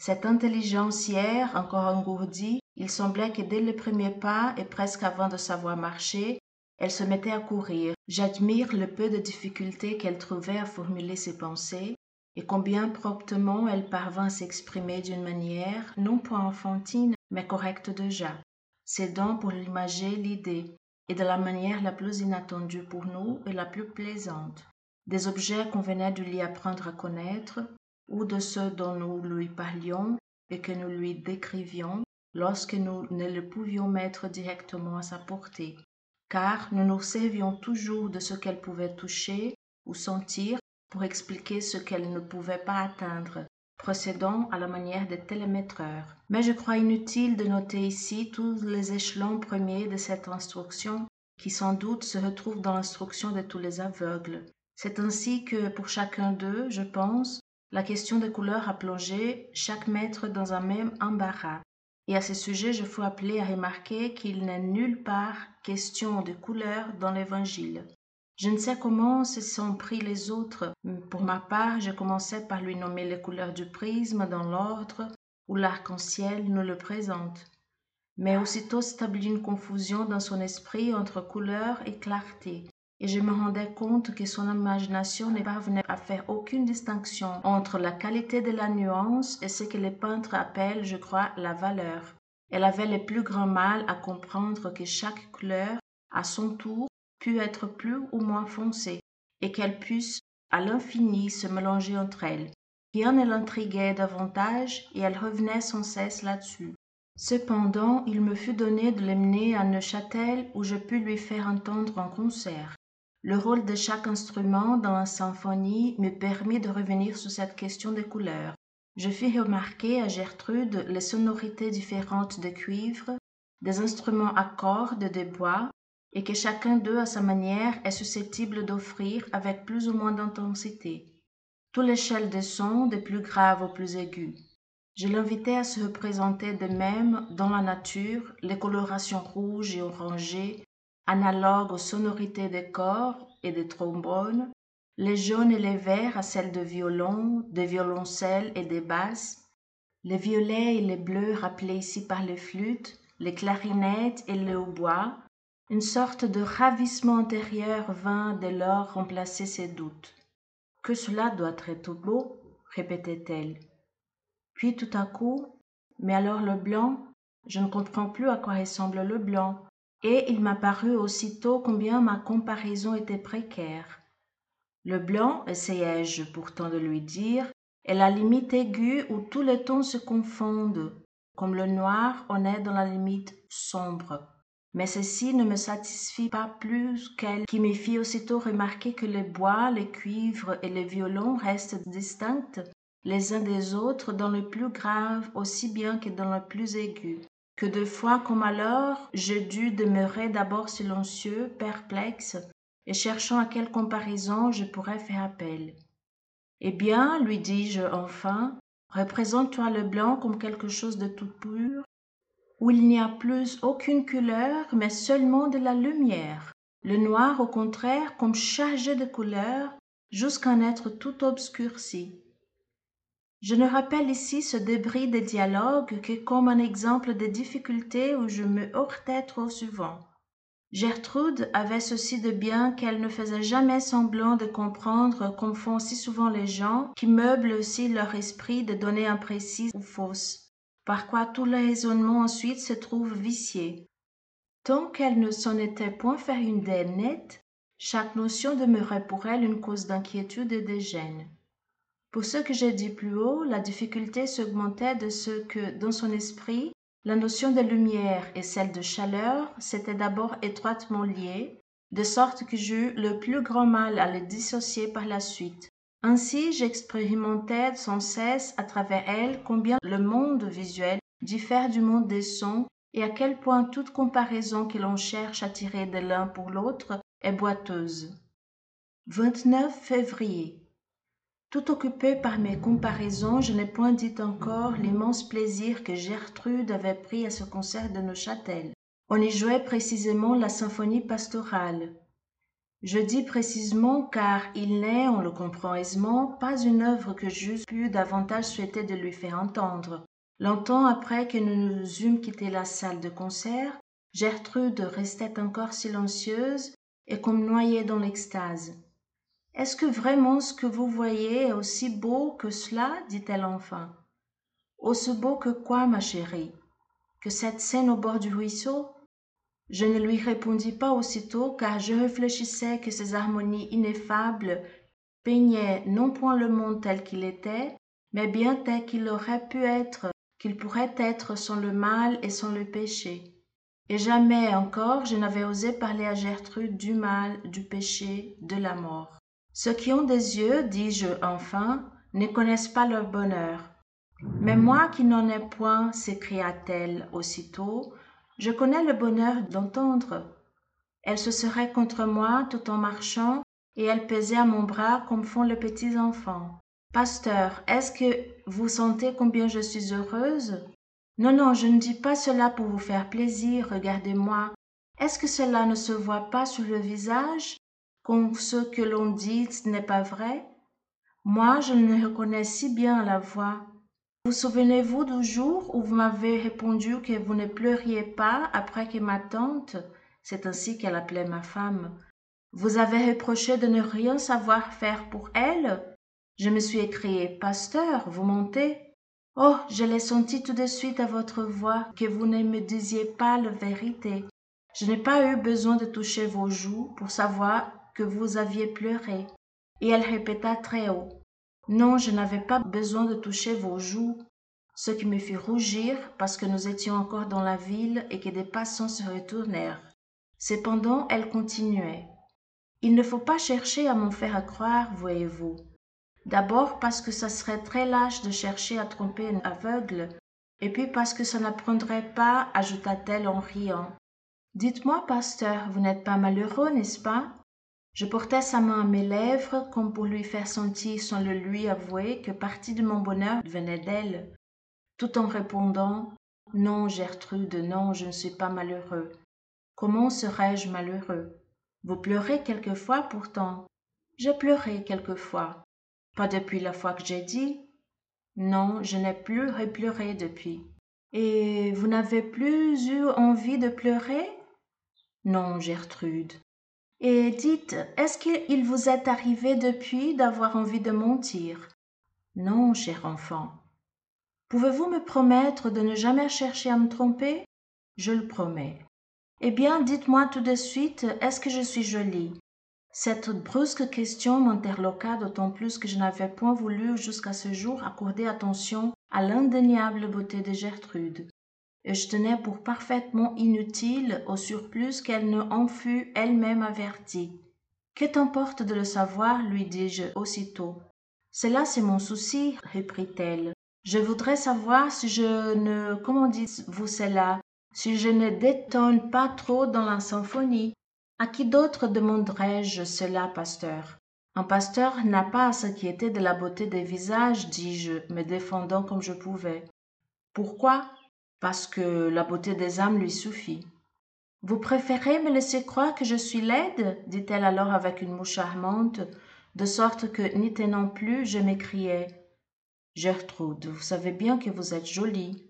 Cette intelligence hier encore engourdie, il semblait que dès le premier pas et presque avant de savoir marcher, elle se mettait à courir. J'admire le peu de difficulté qu'elle trouvait à formuler ses pensées, et combien promptement elle parvint à s'exprimer d'une manière non point enfantine, mais correcte déjà, cédant pour l'imager l'idée, et de la manière la plus inattendue pour nous et la plus plaisante. Des objets qu'on venait de lui apprendre à connaître, ou de ceux dont nous lui parlions et que nous lui décrivions lorsque nous ne le pouvions mettre directement à sa portée, car nous nous servions toujours de ce qu'elle pouvait toucher ou sentir pour expliquer ce qu'elle ne pouvait pas atteindre, procédant à la manière des télémétreurs. Mais je crois inutile de noter ici tous les échelons premiers de cette instruction qui sans doute se retrouvent dans l'instruction de tous les aveugles. C'est ainsi que pour chacun d'eux, je pense, la question des couleurs a plongé chaque maître dans un même embarras. Et à ce sujet, je fus appelé à remarquer qu'il n'est nulle part question de couleurs dans l'Évangile. Je ne sais comment se sont pris les autres. Pour ma part, je commençais par lui nommer les couleurs du prisme dans l'ordre où l'arc-en-ciel nous le présente. Mais aussitôt s'établit une confusion dans son esprit entre couleur et clarté, et je me rendais compte que son imagination ne parvenait à faire aucune distinction entre la qualité de la nuance et ce que les peintres appellent, je crois, la valeur. Elle avait le plus grand mal à comprendre que chaque couleur, à son tour, être plus ou moins foncée, et qu'elles puissent à l'infini se mélanger entre elles. Rien ne l'intriguait davantage, et elle revenait sans cesse là-dessus. Cependant, il me fut donné de l'emmener à Neuchâtel où je pus lui faire entendre un concert. Le rôle de chaque instrument dans la symphonie me permit de revenir sur cette question des couleurs. Je fis remarquer à Gertrude les sonorités différentes de cuivre, des instruments à cordes de bois, et que chacun d'eux à sa manière est susceptible d'offrir avec plus ou moins d'intensité. Toute l'échelle des sons des plus graves aux plus aigus. Je l'invitai à se représenter de même dans la nature les colorations rouges et orangées analogues aux sonorités des corps et des trombones les jaunes et les verts à celles de violons des violoncelles et des basses les violets et les bleus rappelés ici par les flûtes les clarinettes et les hautbois une sorte de ravissement intérieur vint dès lors remplacer ses doutes que cela doit être beau répétait-elle puis tout à coup Mais alors le blanc Je ne comprends plus à quoi ressemble le blanc. Et il m'apparut aussitôt combien ma comparaison était précaire. Le blanc, essayai-je pourtant de lui dire, est la limite aiguë où tous les tons se confondent. Comme le noir, on est dans la limite sombre. Mais ceci ne me satisfit pas plus qu'elle qui me fit aussitôt remarquer que les bois, les cuivres et les violons restent distincts les uns des autres dans le plus grave aussi bien que dans le plus aigu. Que deux fois comme alors je dus demeurer d'abord silencieux perplexe et cherchant à quelle comparaison je pourrais faire appel. Eh bien lui dis-je enfin représente-toi le blanc comme quelque chose de tout pur? Où il n'y a plus aucune couleur mais seulement de la lumière. Le noir au contraire comme chargé de couleur jusqu'à en être tout obscurci. Je ne rappelle ici ce débris de dialogue que comme un exemple des difficultés où je me heurtais trop souvent. Gertrude avait ceci de bien qu'elle ne faisait jamais semblant de comprendre comme font si souvent les gens qui meublent aussi leur esprit de données imprécises ou fausses par quoi tout le raisonnement ensuite se trouve vicié. Tant qu'elle ne s'en était point fait une idée nette chaque notion demeurait pour elle une cause d'inquiétude et de gêne. Pour ce que j'ai dit plus haut la difficulté s'augmentait de ce que dans son esprit la notion de lumière et celle de chaleur s'étaient d'abord étroitement liées de sorte que j'eus le plus grand mal à les dissocier par la suite ainsi j'expérimentais sans cesse à travers elles combien le monde visuel diffère du monde des sons et à quel point toute comparaison que l'on cherche à tirer de l'un pour l'autre est boiteuse. Février. Tout occupé par mes comparaisons je n'ai point dit encore l'immense plaisir que gertrude avait pris à ce concert de Neuchâtel. On y jouait précisément la symphonie pastorale je dis précisément car il n'est on le comprend aisément pas une œuvre que j'eusse pu davantage souhaiter de lui faire entendre. Longtemps après que nous nous eûmes quitté la salle de concert gertrude restait encore silencieuse et comme noyée dans l'extase est-ce que vraiment ce que vous voyez est aussi beau que cela? dit-elle enfin aussi beau que quoi ma chérie? Que cette scène au bord du ruisseau? Je ne lui répondis pas aussitôt car je réfléchissais que ces harmonies ineffables peignaient non point le monde tel qu'il était mais bien tel qu'il aurait pu être qu'il pourrait être sans le mal et sans le péché. Et jamais encore je n'avais osé parler à gertrude du mal du péché de la mort. Ceux qui ont des yeux dis-je enfin ne connaissent pas leur bonheur. Mais moi qui n'en ai point s'écria-t-elle aussitôt je connais le bonheur d'entendre. Elle se serait contre moi tout en marchant et elle pesait à mon bras comme font les petits enfants. Pasteur est-ce que vous sentez combien je suis heureuse? Non non je ne dis pas cela pour vous faire plaisir regardez-moi. Est-ce que cela ne se voit pas sur le visage? Ce que l'on dit n'est pas vrai? Moi je ne reconnais si bien la voix vous souvenez-vous du jour où vous m'avez répondu que vous ne pleuriez pas après que ma tante c'est ainsi qu'elle appelait ma femme vous avez reproché de ne rien savoir faire pour elle? Je me suis écrié pasteur vous mentez? Oh je l'ai senti tout de suite à votre voix que vous ne me disiez pas la vérité. Je n'ai pas eu besoin de toucher vos joues pour savoir vous aviez pleuré. Et elle répéta très haut non je n'avais pas besoin de toucher vos joues ce qui me fit rougir parce que nous étions encore dans la ville et que des passants se retournèrent. Cependant elle continuait. Il ne faut pas chercher à m'en faire croire voyez-vous. D'abord parce que ça serait très lâche de chercher à tromper un aveugle et puis parce que ça n'apprendrait pas ajouta-t-elle en riant. Dites-moi pasteur vous n'êtes pas malheureux n'est-ce pas? Je portai sa main à mes lèvres comme pour lui faire sentir sans le lui avouer que partie de mon bonheur venait d'elle. Tout en répondant non gertrude non je ne suis pas malheureux. Comment serais-je malheureux? Vous pleurez quelquefois pourtant. J'ai pleuré quelquefois. Pas depuis la fois que j'ai dit. Non je n'ai plus repleuré depuis. Et vous n'avez plus eu envie de pleurer? Non gertrude et dites, est-ce qu'il vous est arrivé depuis d'avoir envie de mentir? Non, cher enfant. Pouvez-vous me promettre de ne jamais chercher à me tromper? Je le promets. Eh bien, dites-moi tout de suite, est-ce que je suis jolie? Cette brusque question m'interloqua d'autant plus que je n'avais point voulu jusqu'à ce jour accorder attention à l'indéniable beauté de Gertrude. Je tenais pour parfaitement inutile, au surplus, qu'elle ne en fût elle-même avertie. Que t'importe de le savoir lui dis-je aussitôt. Cela, c'est mon souci, reprit-elle. Je voudrais savoir si je ne. Comment dites-vous cela si je ne détonne pas trop dans la symphonie. À qui d'autre demanderais-je cela, pasteur? Un pasteur n'a pas à s'inquiéter de la beauté des visages, dis-je, me défendant comme je pouvais. Pourquoi? Parce que la beauté des âmes lui suffit. Vous préférez me laisser croire que je suis laide dit-elle alors avec une moue charmante, de sorte que, n'y tenant plus, je m'écriai Gertrude, vous savez bien que vous êtes jolie.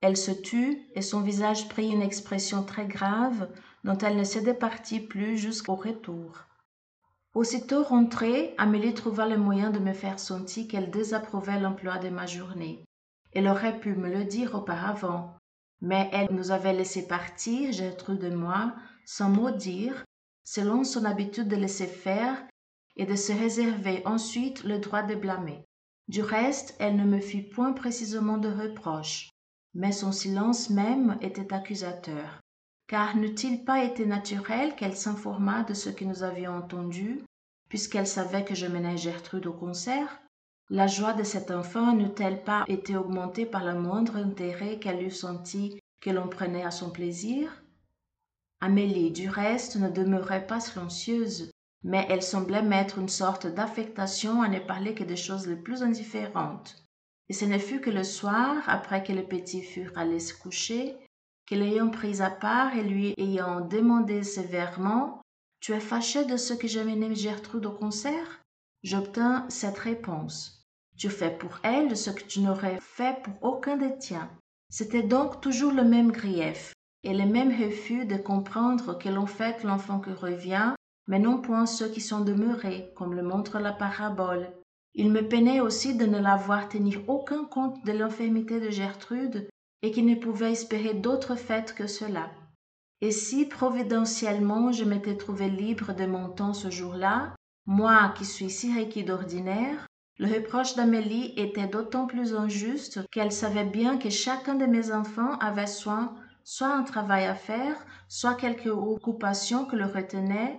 Elle se tut, et son visage prit une expression très grave, dont elle ne se départit plus jusqu'au retour. Aussitôt rentrée, Amélie trouva le moyen de me faire sentir qu'elle désapprouvait l'emploi de ma journée. Elle aurait pu me le dire auparavant, mais elle nous avait laissé partir, Gertrude et moi, sans mot dire, selon son habitude de laisser faire et de se réserver ensuite le droit de blâmer. Du reste, elle ne me fit point précisément de reproches mais son silence même était accusateur. Car n'eût-il pas été naturel qu'elle s'informât de ce que nous avions entendu, puisqu'elle savait que je menais Gertrude au concert? La joie de cet enfant n'eût-elle pas été augmentée par le moindre intérêt qu'elle eût senti que l'on prenait à son plaisir? Amélie, du reste, ne demeurait pas silencieuse, mais elle semblait mettre une sorte d'affectation à ne parler que des choses les plus indifférentes. Et ce ne fut que le soir, après que les petits furent allés se coucher, que l'ayant prise à part et lui ayant demandé sévèrement Tu es fâché de ce que j'ai mené Gertrude au concert? j'obtins cette réponse. Tu fais pour elle ce que tu n'aurais fait pour aucun des tiens. C'était donc toujours le même grief, et le même refus de comprendre que l'on fait l'enfant qui revient, mais non point ceux qui sont demeurés, comme le montre la parabole, il me peinait aussi de ne la voir tenir aucun compte de l'infirmité de Gertrude et qu'il ne pouvait espérer d'autre fait que cela. Et si providentiellement je m'étais trouvé libre de mon temps ce jour-là, moi qui suis si requis d'ordinaire, le reproche d'Amélie était d'autant plus injuste qu'elle savait bien que chacun de mes enfants avait soin, soit un travail à faire, soit quelque occupation que le retenait,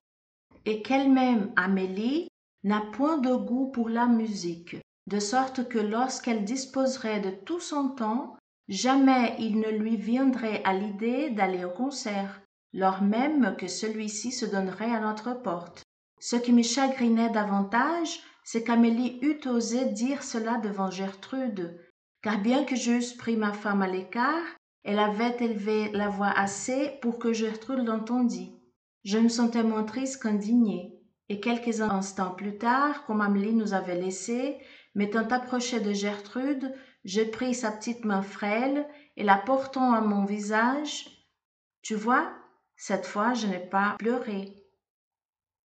et qu'elle-même, Amélie, n'a point de goût pour la musique, de sorte que lorsqu'elle disposerait de tout son temps, jamais il ne lui viendrait à l'idée d'aller au concert, lors même que celui-ci se donnerait à notre porte. Ce qui me chagrinait davantage, c'est qu'Amélie eût osé dire cela devant Gertrude, car bien que j'eusse pris ma femme à l'écart, elle avait élevé la voix assez pour que Gertrude l'entendît. Je me sentais moins triste qu'indignée et quelques instants plus tard, comme Amélie nous avait laissés, m'étant approché de Gertrude, je pris sa petite main frêle et la portant à mon visage. Tu vois, cette fois je n'ai pas pleuré.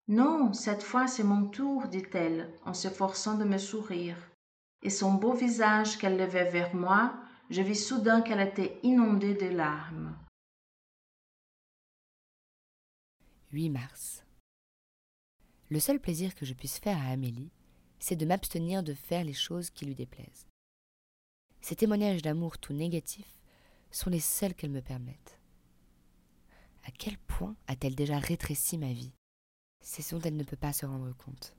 Non, cette fois c'est mon tour, dit-elle, en s'efforçant de me sourire. Et son beau visage qu'elle levait vers moi, je vis soudain qu'elle était inondée de larmes. 8 mars. Le seul plaisir que je puisse faire à Amélie, c'est de m'abstenir de faire les choses qui lui déplaisent. Ces témoignages d'amour tout négatifs sont les seuls qu'elle me permette. À quel point a-t-elle déjà rétréci ma vie? C'est ce dont elle ne peut pas se rendre compte.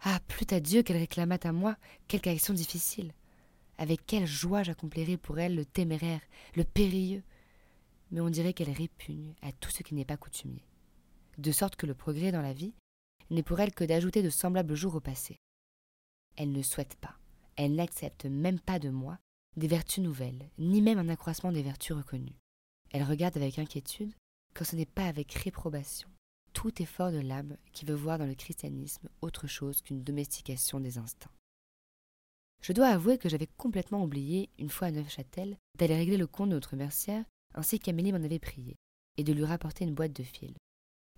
Ah, plût à Dieu qu'elle réclamât à moi quelque action difficile. Avec quelle joie j'accomplirais pour elle le téméraire, le périlleux. Mais on dirait qu'elle répugne à tout ce qui n'est pas coutumier. De sorte que le progrès dans la vie n'est pour elle que d'ajouter de semblables jours au passé. Elle ne souhaite pas, elle n'accepte même pas de moi des vertus nouvelles, ni même un accroissement des vertus reconnues. Elle regarde avec inquiétude, quand ce n'est pas avec réprobation, tout effort de l'âme qui veut voir dans le christianisme autre chose qu'une domestication des instincts. Je dois avouer que j'avais complètement oublié, une fois à Neufchâtel, d'aller régler le compte de notre mercière, ainsi qu'Amélie m'en avait prié, et de lui rapporter une boîte de fil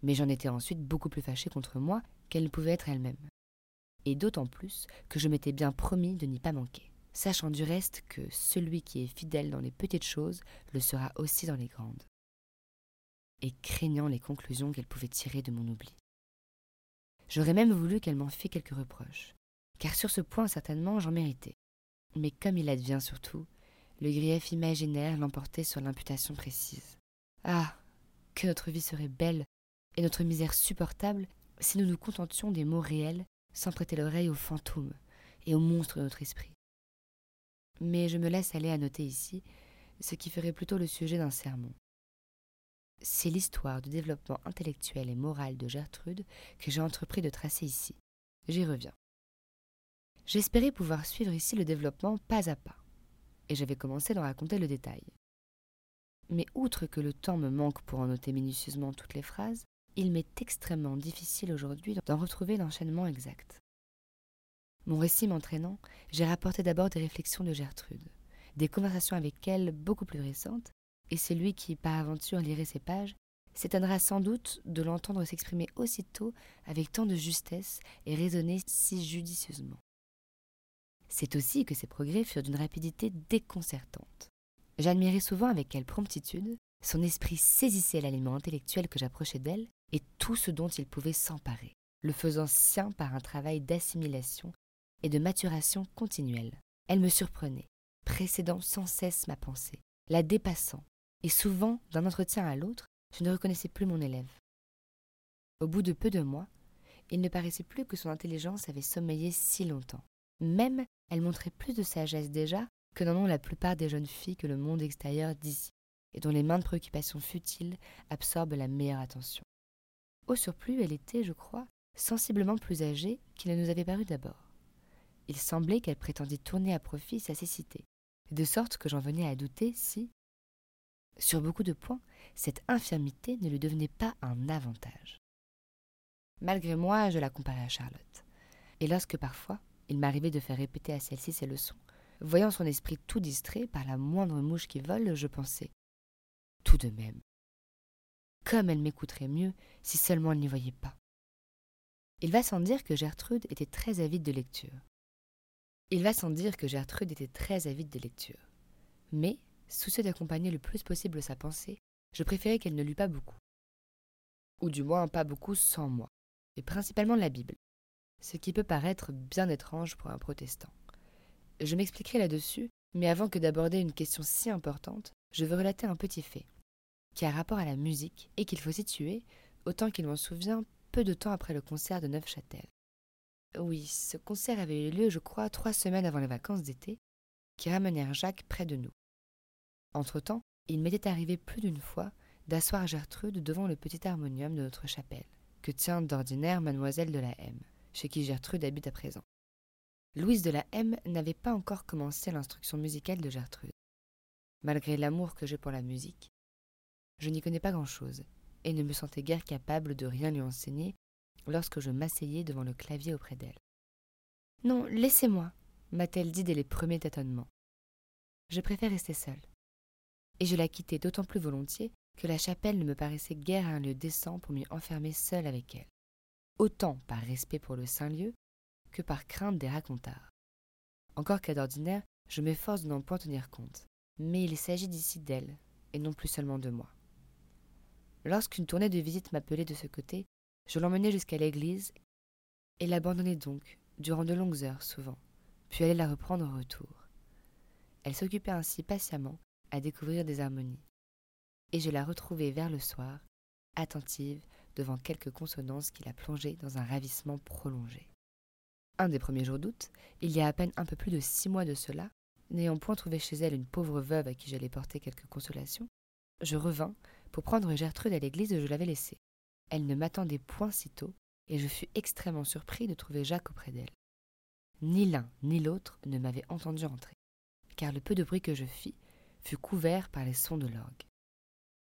mais j'en étais ensuite beaucoup plus fâchée contre moi qu'elle ne pouvait être elle-même. Et d'autant plus que je m'étais bien promis de n'y pas manquer. sachant du reste que celui qui est fidèle dans les petites choses le sera aussi dans les grandes, et craignant les conclusions qu'elle pouvait tirer de mon oubli. J'aurais même voulu qu'elle m'en fît quelques reproches, car sur ce point certainement j'en méritais. Mais comme il advient surtout, le grief imaginaire l'emportait sur l'imputation précise. Ah. Que notre vie serait belle et notre misère supportable si nous nous contentions des mots réels sans prêter l'oreille aux fantômes et aux monstres de notre esprit. Mais je me laisse aller à noter ici ce qui ferait plutôt le sujet d'un sermon. C'est l'histoire du développement intellectuel et moral de Gertrude que j'ai entrepris de tracer ici. J'y reviens. J'espérais pouvoir suivre ici le développement pas à pas, et j'avais commencé d'en raconter le détail. Mais outre que le temps me manque pour en noter minutieusement toutes les phrases, il m'est extrêmement difficile aujourd'hui d'en retrouver l'enchaînement exact. Mon récit m'entraînant, j'ai rapporté d'abord des réflexions de Gertrude, des conversations avec elle beaucoup plus récentes, et celui qui, par aventure, lirait ces pages, s'étonnera sans doute de l'entendre s'exprimer aussitôt avec tant de justesse et raisonner si judicieusement. C'est aussi que ses progrès furent d'une rapidité déconcertante. J'admirais souvent avec quelle promptitude son esprit saisissait l'aliment intellectuel que j'approchais d'elle et tout ce dont il pouvait s'emparer, le faisant sien par un travail d'assimilation et de maturation continuelle. Elle me surprenait, précédant sans cesse ma pensée, la dépassant, et souvent, d'un entretien à l'autre, je ne reconnaissais plus mon élève. Au bout de peu de mois, il ne paraissait plus que son intelligence avait sommeillé si longtemps. Même, elle montrait plus de sagesse déjà que n'en ont la plupart des jeunes filles que le monde extérieur d'ici, et dont les mains de préoccupations futiles absorbent la meilleure attention. Au surplus, elle était, je crois, sensiblement plus âgée qu'il ne nous avait paru d'abord. Il semblait qu'elle prétendait tourner à profit sa cécité, de sorte que j'en venais à douter si, sur beaucoup de points, cette infirmité ne lui devenait pas un avantage. Malgré moi, je la comparais à Charlotte. Et lorsque parfois, il m'arrivait de faire répéter à celle-ci ses leçons, voyant son esprit tout distrait par la moindre mouche qui vole, je pensais Tout de même, comme elle m'écouterait mieux si seulement elle n'y voyait pas. Il va sans dire que Gertrude était très avide de lecture. Il va sans dire que Gertrude était très avide de lecture. Mais Soucieux d'accompagner le plus possible sa pensée, je préférais qu'elle ne lût pas beaucoup. Ou du moins pas beaucoup sans moi, et principalement la Bible, ce qui peut paraître bien étrange pour un protestant. Je m'expliquerai là-dessus, mais avant que d'aborder une question si importante, je veux relater un petit fait, qui a rapport à la musique et qu'il faut situer, autant qu'il m'en souvient, peu de temps après le concert de Neufchâtel. Oui, ce concert avait eu lieu, je crois, trois semaines avant les vacances d'été, qui ramenèrent Jacques près de nous. Entre-temps, il m'était arrivé plus d'une fois d'asseoir Gertrude devant le petit harmonium de notre chapelle, que tient d'ordinaire mademoiselle de la M, chez qui Gertrude habite à présent. Louise de la M n'avait pas encore commencé l'instruction musicale de Gertrude. Malgré l'amour que j'ai pour la musique, je n'y connais pas grand-chose, et ne me sentais guère capable de rien lui enseigner lorsque je m'asseyais devant le clavier auprès d'elle. Non, laissez-moi, m'a-t-elle dit dès les premiers tâtonnements. Je préfère rester seule et je la quittai d'autant plus volontiers que la chapelle ne me paraissait guère un lieu décent pour m'y enfermer seule avec elle, autant par respect pour le saint lieu que par crainte des racontards. Encore qu'à d'ordinaire, je m'efforce de n'en point tenir compte, mais il s'agit d'ici d'elle, et non plus seulement de moi. Lorsqu'une tournée de visite m'appelait de ce côté, je l'emmenai jusqu'à l'église et l'abandonnai donc, durant de longues heures souvent, puis allai la reprendre au retour. Elle s'occupait ainsi patiemment à découvrir des harmonies. Et je la retrouvai vers le soir, attentive devant quelques consonances qui la plongeaient dans un ravissement prolongé. Un des premiers jours d'août, il y a à peine un peu plus de six mois de cela, n'ayant point trouvé chez elle une pauvre veuve à qui j'allais porter quelques consolations, je revins pour prendre Gertrude à l'église où je l'avais laissée. Elle ne m'attendait point si tôt, et je fus extrêmement surpris de trouver Jacques auprès d'elle. Ni l'un ni l'autre ne m'avait entendu entrer, car le peu de bruit que je fis fut couvert par les sons de l'orgue.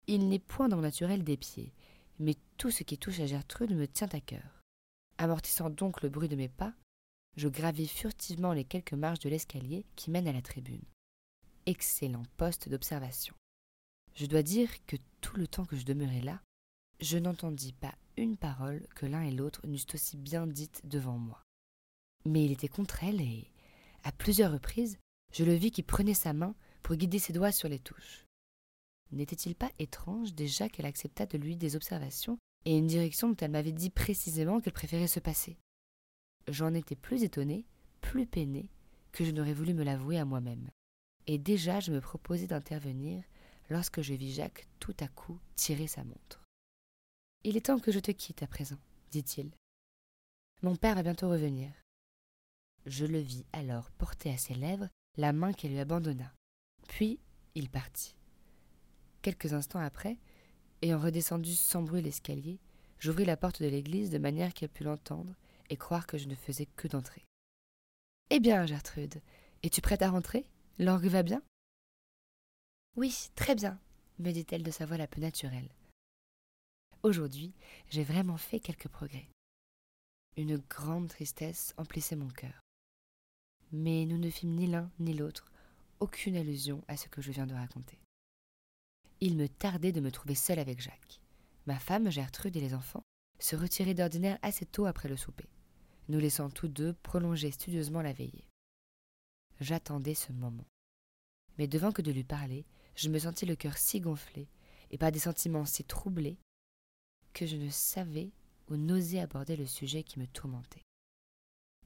Il n'est point dans mon naturel des pieds, mais tout ce qui touche à Gertrude me tient à cœur. Amortissant donc le bruit de mes pas, je gravis furtivement les quelques marches de l'escalier qui mènent à la tribune. Excellent poste d'observation. Je dois dire que tout le temps que je demeurai là, je n'entendis pas une parole que l'un et l'autre n'eussent aussi bien dite devant moi. Mais il était contre elle et, à plusieurs reprises, Je le vis qui prenait sa main pour guider ses doigts sur les touches. N'était-il pas étrange déjà qu'elle acceptât de lui des observations et une direction dont elle m'avait dit précisément qu'elle préférait se passer? J'en étais plus étonnée, plus peinée, que je n'aurais voulu me l'avouer à moi-même. Et déjà je me proposais d'intervenir lorsque je vis Jacques tout à coup tirer sa montre. Il est temps que je te quitte à présent, dit-il. Mon père va bientôt revenir. Je le vis alors porter à ses lèvres la main qu'elle lui abandonna. Puis il partit. Quelques instants après, ayant redescendu sans bruit l'escalier, j'ouvris la porte de l'église de manière qu'elle pût l'entendre et croire que je ne faisais que d'entrer. Eh bien, Gertrude, es-tu prête à rentrer? L'orgue va bien? Oui, très bien, me dit-elle de sa voix la plus naturelle. Aujourd'hui, j'ai vraiment fait quelques progrès. Une grande tristesse emplissait mon cœur. Mais nous ne fîmes ni l'un ni l'autre aucune allusion à ce que je viens de raconter. Il me tardait de me trouver seule avec Jacques. Ma femme, Gertrude et les enfants se retiraient d'ordinaire assez tôt après le souper, nous laissant tous deux prolonger studieusement la veillée. J'attendais ce moment. Mais devant que de lui parler, je me sentis le cœur si gonflé et par des sentiments si troublés que je ne savais ou n'osait aborder le sujet qui me tourmentait.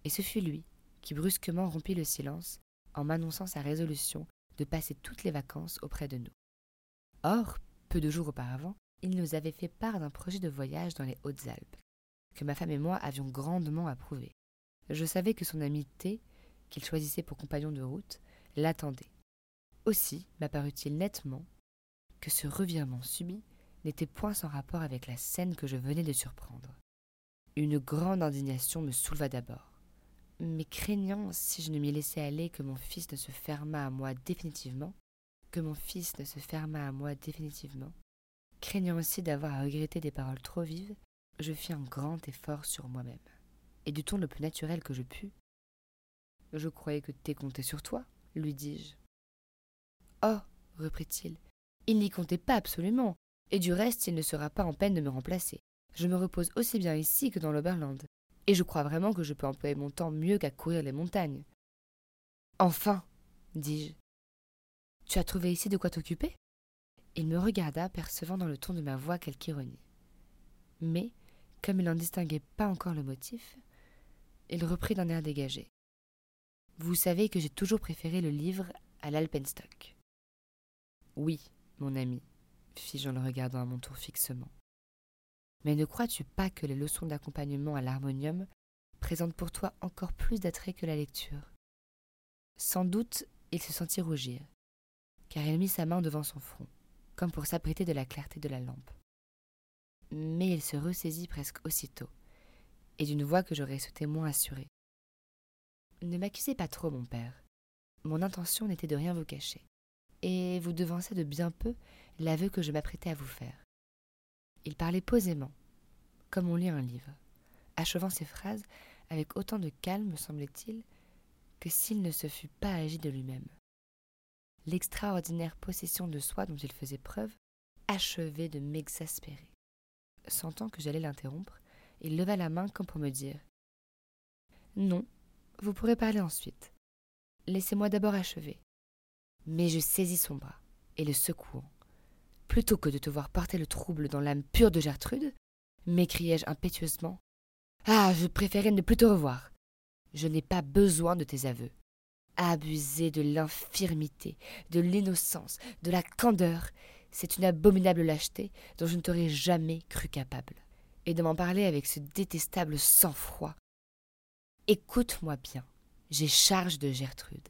Et ce fut lui qui brusquement rompit le silence en m'annonçant sa résolution de passer toutes les vacances auprès de nous. Or, peu de jours auparavant, il nous avait fait part d'un projet de voyage dans les Hautes-Alpes, que ma femme et moi avions grandement approuvé. Je savais que son amitié, qu'il choisissait pour compagnon de route, l'attendait. Aussi m'apparut-il nettement que ce revirement subit n'était point sans rapport avec la scène que je venais de surprendre. Une grande indignation me souleva d'abord, mais craignant, si je ne m'y laissais aller, que mon fils ne se fermât à moi définitivement, que mon fils ne se fermât à moi définitivement, craignant aussi d'avoir à regretter des paroles trop vives, je fis un grand effort sur moi-même. Et du ton le plus naturel que je pus. Je croyais que t'es compté sur toi, lui dis-je. Oh, reprit-il, il n'y comptait pas absolument. Et du reste, il ne sera pas en peine de me remplacer. Je me repose aussi bien ici que dans l'Oberland. Et je crois vraiment que je peux employer mon temps mieux qu'à courir les montagnes. Enfin, dis-je. Tu as trouvé ici de quoi t'occuper? Il me regarda, percevant dans le ton de ma voix quelque ironie. Mais, comme il n'en distinguait pas encore le motif, il reprit d'un air dégagé. Vous savez que j'ai toujours préféré le livre à l'Alpenstock. Oui, mon ami, fis-je en le regardant à mon tour fixement. Mais ne crois-tu pas que les leçons d'accompagnement à l'harmonium présentent pour toi encore plus d'attrait que la lecture? Sans doute il se sentit rougir, car il mit sa main devant son front, comme pour s'apprêter de la clarté de la lampe. Mais il se ressaisit presque aussitôt, et d'une voix que j'aurais souhaité moins assurée. Ne m'accusez pas trop, mon père. Mon intention n'était de rien vous cacher et vous devancez de bien peu l'aveu que je m'apprêtais à vous faire. Il parlait posément, comme on lit un livre, achevant ses phrases avec autant de calme, me semblait-il, que s'il ne se fût pas agi de lui-même. L'extraordinaire possession de soi dont il faisait preuve achevait de m'exaspérer. Sentant que j'allais l'interrompre, il leva la main comme pour me dire Non, vous pourrez parler ensuite. Laissez-moi d'abord achever. Mais je saisis son bras et le secouant. Plutôt que de te voir porter le trouble dans l'âme pure de Gertrude, m'écriai-je impétueusement. Ah, je préférais ne plus te revoir. Je n'ai pas besoin de tes aveux. Abuser de l'infirmité, de l'innocence, de la candeur, c'est une abominable lâcheté dont je ne t'aurais jamais cru capable. Et de m'en parler avec ce détestable sang-froid. Écoute-moi bien, j'ai charge de Gertrude,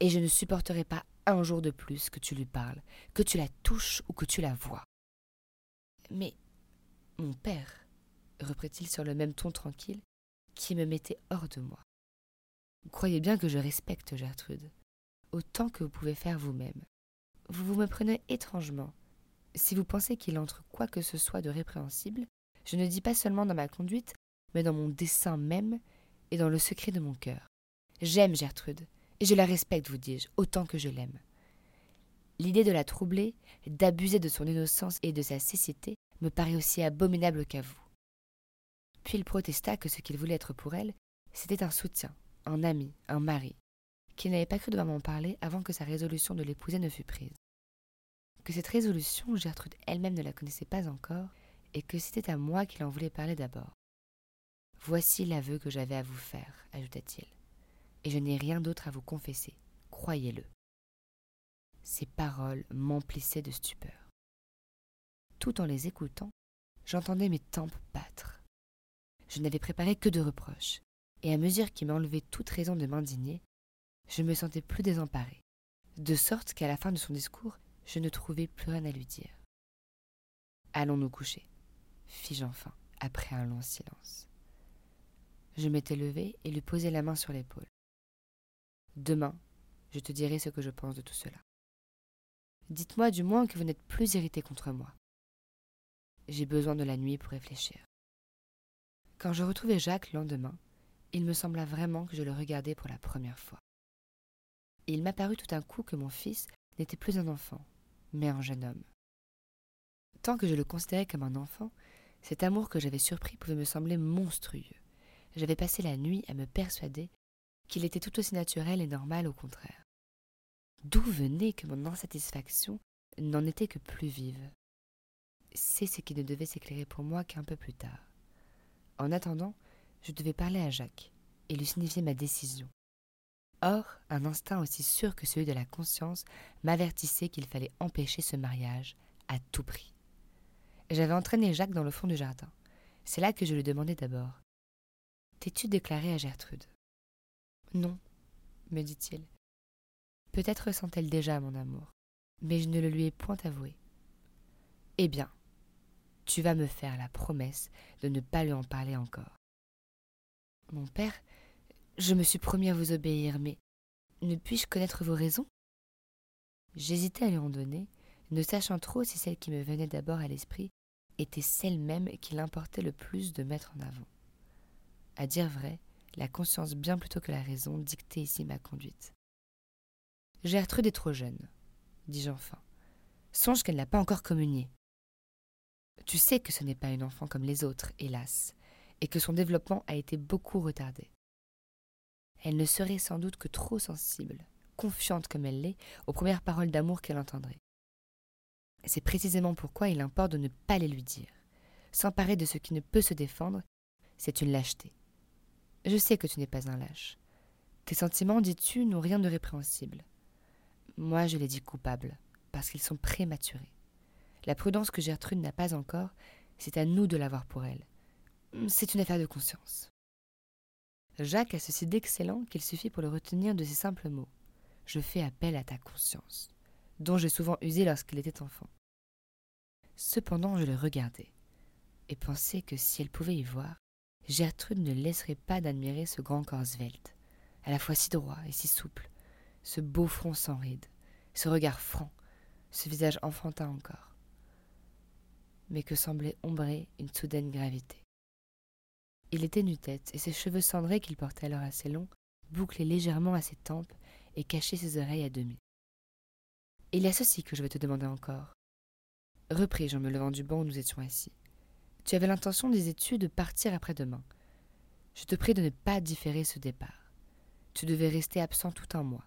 et je ne supporterai pas un jour de plus que tu lui parles, que tu la touches ou que tu la vois. Mais, mon père, reprit-il sur le même ton tranquille, qui me mettait hors de moi. Croyez bien que je respecte Gertrude, autant que vous pouvez faire vous-même. Vous vous me prenez étrangement. Si vous pensez qu'il entre quoi que ce soit de répréhensible, je ne dis pas seulement dans ma conduite, mais dans mon dessein même et dans le secret de mon cœur. J'aime Gertrude, et je la respecte, vous dis-je, autant que je l'aime. L'idée de la troubler, d'abuser de son innocence et de sa cécité, me paraît aussi abominable qu'à vous. Puis il protesta que ce qu'il voulait être pour elle, c'était un soutien, un ami, un mari, qu'il n'avait pas cru devoir m'en parler avant que sa résolution de l'épouser ne fût prise. Que cette résolution, Gertrude elle-même ne la connaissait pas encore, et que c'était à moi qu'il en voulait parler d'abord. Voici l'aveu que j'avais à vous faire, ajouta-t-il, et je n'ai rien d'autre à vous confesser, croyez-le. Ces paroles m'emplissaient de stupeur. Tout en les écoutant, j'entendais mes tempes battre. Je n'avais préparé que de reproches, et à mesure qu'il m'enlevait toute raison de m'indigner, je me sentais plus désemparé, de sorte qu'à la fin de son discours, je ne trouvais plus rien à lui dire. Allons nous coucher, fis-je enfin, après un long silence. Je m'étais levé et lui posai la main sur l'épaule. Demain, je te dirai ce que je pense de tout cela. Dites-moi du moins que vous n'êtes plus irrité contre moi. J'ai besoin de la nuit pour réfléchir. Quand je retrouvai Jacques le lendemain, il me sembla vraiment que je le regardais pour la première fois. il m'apparut tout d'un coup que mon fils n'était plus un enfant, mais un jeune homme. Tant que je le considérais comme un enfant, cet amour que j'avais surpris pouvait me sembler monstrueux. J'avais passé la nuit à me persuader qu'il était tout aussi naturel et normal au contraire. D'où venait que mon insatisfaction n'en était que plus vive? C'est ce qui ne devait s'éclairer pour moi qu'un peu plus tard. En attendant, je devais parler à Jacques et lui signifier ma décision. Or, un instinct aussi sûr que celui de la conscience m'avertissait qu'il fallait empêcher ce mariage à tout prix. J'avais entraîné Jacques dans le fond du jardin. C'est là que je lui demandai d'abord. T'es-tu déclaré à Gertrude? Non, me dit-il. Peut-être sent-elle déjà mon amour, mais je ne le lui ai point avoué. Eh bien, tu vas me faire la promesse de ne pas lui en parler encore. Mon père, je me suis promis à vous obéir, mais ne puis-je connaître vos raisons? J'hésitais à lui en donner, ne sachant trop si celle qui me venait d'abord à l'esprit était celle même qu'il importait le plus de mettre en avant. À dire vrai, la conscience bien plutôt que la raison dictait ici ma conduite. Gertrude est trop jeune, dis-je enfin. Songe qu'elle n'a pas encore communié. Tu sais que ce n'est pas une enfant comme les autres, hélas, et que son développement a été beaucoup retardé. Elle ne serait sans doute que trop sensible, confiante comme elle l'est, aux premières paroles d'amour qu'elle entendrait. C'est précisément pourquoi il importe de ne pas les lui dire. S'emparer de ce qui ne peut se défendre, c'est une lâcheté. Je sais que tu n'es pas un lâche. Tes sentiments, dis-tu, n'ont rien de répréhensible. Moi, je les dis coupables, parce qu'ils sont prématurés. La prudence que Gertrude n'a pas encore, c'est à nous de l'avoir pour elle. C'est une affaire de conscience. Jacques a ceci d'excellent qu'il suffit pour le retenir de ces simples mots. Je fais appel à ta conscience, dont j'ai souvent usé lorsqu'il était enfant. Cependant, je le regardais, et pensais que si elle pouvait y voir, Gertrude ne laisserait pas d'admirer ce grand corps svelte, à la fois si droit et si souple, ce beau front sans rides, ce regard franc, ce visage enfantin encore, mais que semblait ombrer une soudaine gravité. Il était nu-tête, et ses cheveux cendrés qu'il portait alors assez longs bouclaient légèrement à ses tempes et cachaient ses oreilles à demi. Il y a ceci que je vais te demander encore. Repris-je en me levant du banc où nous étions assis. Tu avais l'intention, disais-tu, de partir après-demain. Je te prie de ne pas différer ce départ. Tu devais rester absent tout un mois.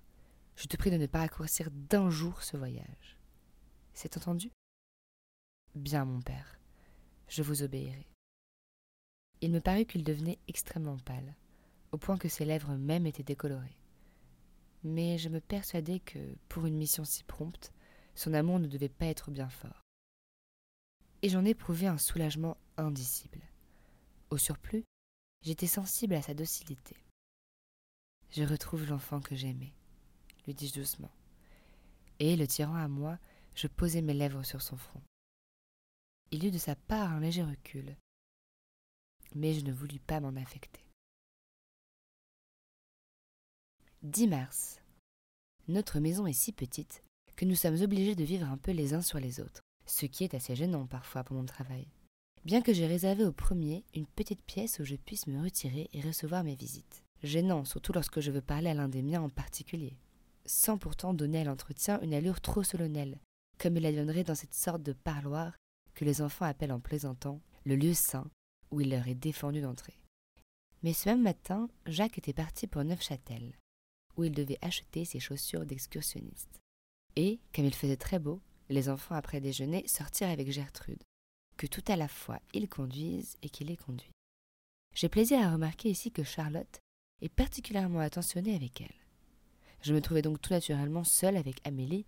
Je te prie de ne pas raccourcir d'un jour ce voyage. C'est entendu? Bien, mon père, je vous obéirai. Il me parut qu'il devenait extrêmement pâle, au point que ses lèvres mêmes étaient décolorées. Mais je me persuadai que, pour une mission si prompte, son amour ne devait pas être bien fort. Et j'en éprouvai un soulagement indicible. Au surplus, j'étais sensible à sa docilité. Je retrouve l'enfant que j'aimais lui dis-je doucement. Et, le tirant à moi, je posai mes lèvres sur son front. Il eut de sa part un léger recul, mais je ne voulus pas m'en affecter. 10 mars. Notre maison est si petite que nous sommes obligés de vivre un peu les uns sur les autres, ce qui est assez gênant parfois pour mon travail. Bien que j'ai réservé au premier une petite pièce où je puisse me retirer et recevoir mes visites. Gênant, surtout lorsque je veux parler à l'un des miens en particulier sans pourtant donner à l'entretien une allure trop solennelle, comme il la donnerait dans cette sorte de parloir que les enfants appellent en plaisantant le lieu saint où il leur est défendu d'entrer. Mais ce même matin, Jacques était parti pour Neufchâtel. où il devait acheter ses chaussures d'excursionniste. Et, comme il faisait très beau, les enfants après déjeuner sortirent avec Gertrude, que tout à la fois ils conduisent et qu'il les conduit. J'ai plaisir à remarquer ici que Charlotte est particulièrement attentionnée avec elle. Je me trouvais donc tout naturellement seule avec Amélie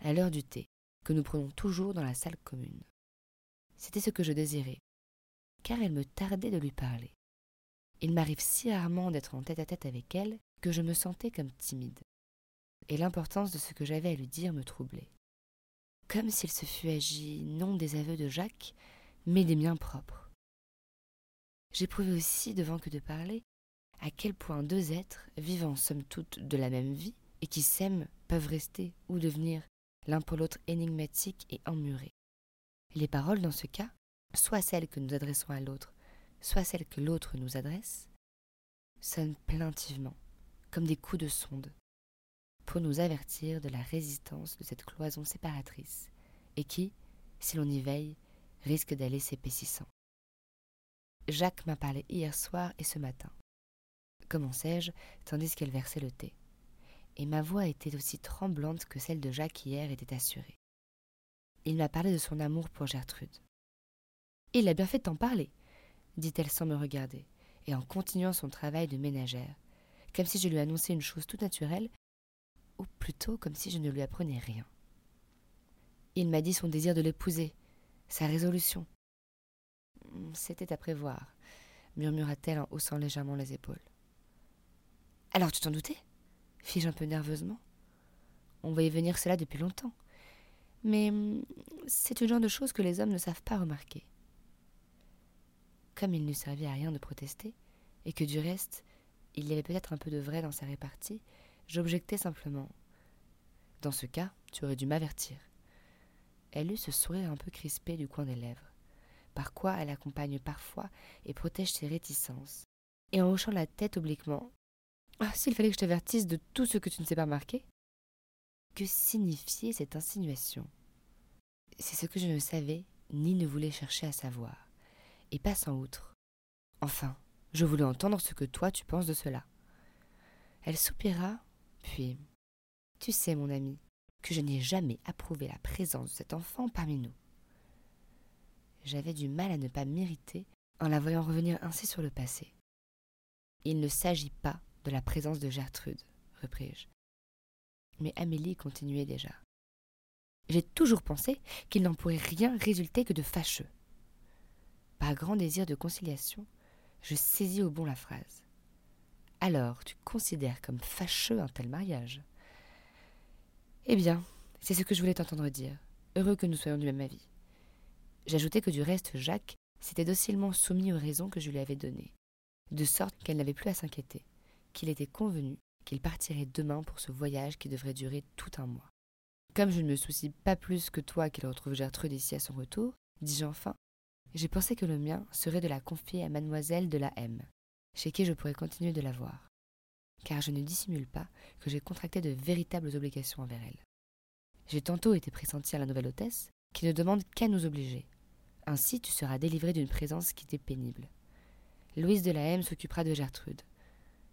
à l'heure du thé, que nous prenons toujours dans la salle commune. C'était ce que je désirais, car elle me tardait de lui parler. Il m'arrive si rarement d'être en tête à tête avec elle que je me sentais comme timide, et l'importance de ce que j'avais à lui dire me troublait. Comme s'il se fût agi non des aveux de Jacques, mais des miens propres. J'éprouvais aussi, devant que de parler, à quel point deux êtres, vivant somme toute de la même vie, et qui s'aiment, peuvent rester ou devenir l'un pour l'autre énigmatiques et emmurés. Les paroles, dans ce cas, soit celles que nous adressons à l'autre, soit celles que l'autre nous adresse, sonnent plaintivement, comme des coups de sonde, pour nous avertir de la résistance de cette cloison séparatrice, et qui, si l'on y veille, risque d'aller s'épaississant. Jacques m'a parlé hier soir et ce matin, commençai-je, tandis qu'elle versait le thé, et ma voix était aussi tremblante que celle de Jacques hier était assurée. Il m'a parlé de son amour pour Gertrude. Il a bien fait de parler, dit-elle sans me regarder, et en continuant son travail de ménagère, comme si je lui annonçais une chose toute naturelle, ou plutôt comme si je ne lui apprenais rien. Il m'a dit son désir de l'épouser, sa résolution. C'était à prévoir, murmura-t-elle en haussant légèrement les épaules. Alors tu t'en doutais? fis-je un peu nerveusement. On voyait venir cela depuis longtemps. Mais c'est le genre de choses que les hommes ne savent pas remarquer. Comme il ne servait à rien de protester, et que du reste, il y avait peut-être un peu de vrai dans sa répartie, j'objectais simplement. Dans ce cas, tu aurais dû m'avertir. Elle eut ce sourire un peu crispé du coin des lèvres, par quoi elle accompagne parfois et protège ses réticences. Et en hochant la tête obliquement, ah, s'il fallait que je t'avertisse de tout ce que tu ne sais pas marquer Que signifiait cette insinuation? C'est ce que je ne savais, ni ne voulais chercher à savoir. Et passant outre. Enfin, je voulais entendre ce que toi tu penses de cela. Elle soupira, puis. Tu sais, mon ami, que je n'ai jamais approuvé la présence de cet enfant parmi nous. J'avais du mal à ne pas m'irriter en la voyant revenir ainsi sur le passé. Il ne s'agit pas de la présence de Gertrude, repris-je. Mais Amélie continuait déjà. J'ai toujours pensé qu'il n'en pourrait rien résulter que de fâcheux. Par grand désir de conciliation, je saisis au bon la phrase. Alors, tu considères comme fâcheux un tel mariage? Eh bien, c'est ce que je voulais t'entendre dire. Heureux que nous soyons du même avis. J'ajoutai que du reste, Jacques s'était docilement soumis aux raisons que je lui avais données, de sorte qu'elle n'avait plus à s'inquiéter qu'il était convenu qu'il partirait demain pour ce voyage qui devrait durer tout un mois. Comme je ne me soucie pas plus que toi qu'il retrouve Gertrude ici à son retour, dis-je enfin, j'ai pensé que le mien serait de la confier à mademoiselle de la M, chez qui je pourrais continuer de la voir, car je ne dissimule pas que j'ai contracté de véritables obligations envers elle. J'ai tantôt été pressenti à la nouvelle hôtesse, qui ne demande qu'à nous obliger. Ainsi tu seras délivré d'une présence qui t'est pénible. Louise de la M s'occupera de Gertrude.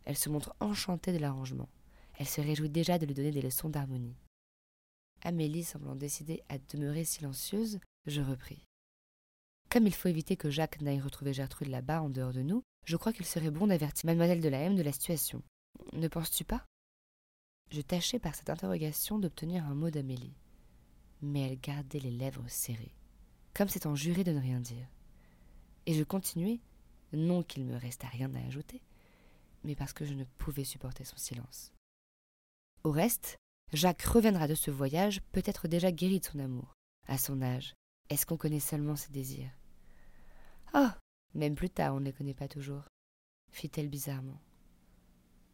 Elle se montre enchantée de l'arrangement. Elle se réjouit déjà de lui donner des leçons d'harmonie. Amélie semblant décidée à demeurer silencieuse, je repris. Comme il faut éviter que Jacques n'aille retrouver Gertrude là-bas en dehors de nous, je crois qu'il serait bon d'avertir mademoiselle de la M de la situation. Ne penses-tu pas? Je tâchais par cette interrogation d'obtenir un mot d'Amélie. Mais elle gardait les lèvres serrées, comme s'étant jurée de ne rien dire. Et je continuais, non qu'il me restât rien à ajouter, mais parce que je ne pouvais supporter son silence. Au reste, Jacques reviendra de ce voyage peut-être déjà guéri de son amour. À son âge, est-ce qu'on connaît seulement ses désirs? Oh Même plus tard, on ne les connaît pas toujours, fit-elle bizarrement.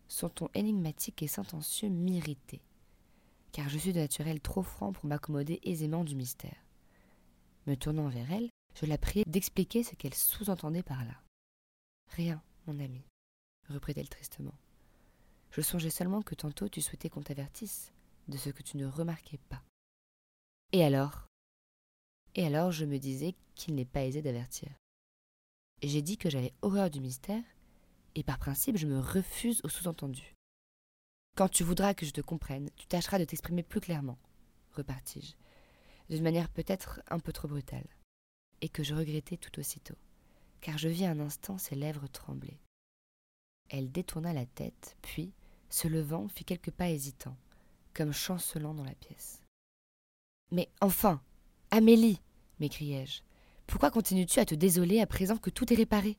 Son ton énigmatique et sentencieux m'irritait, car je suis de naturel trop franc pour m'accommoder aisément du mystère. Me tournant vers elle, je la priai d'expliquer ce qu'elle sous-entendait par là. Rien, mon ami, reprit-elle tristement. Je songeais seulement que tantôt tu souhaitais qu'on t'avertisse de ce que tu ne remarquais pas. Et alors? Et alors je me disais qu'il n'est pas aisé d'avertir. J'ai dit que j'avais horreur du mystère, et par principe je me refuse au sous-entendu. Quand tu voudras que je te comprenne, tu tâcheras de t'exprimer plus clairement, repartis-je, d'une manière peut-être un peu trop brutale, et que je regrettai tout aussitôt, car je vis un instant ses lèvres trembler. Elle détourna la tête, puis, se levant, fit quelques pas hésitants, comme chancelant dans la pièce. Mais enfin Amélie m'écriai-je. Pourquoi continues-tu à te désoler à présent que tout est réparé?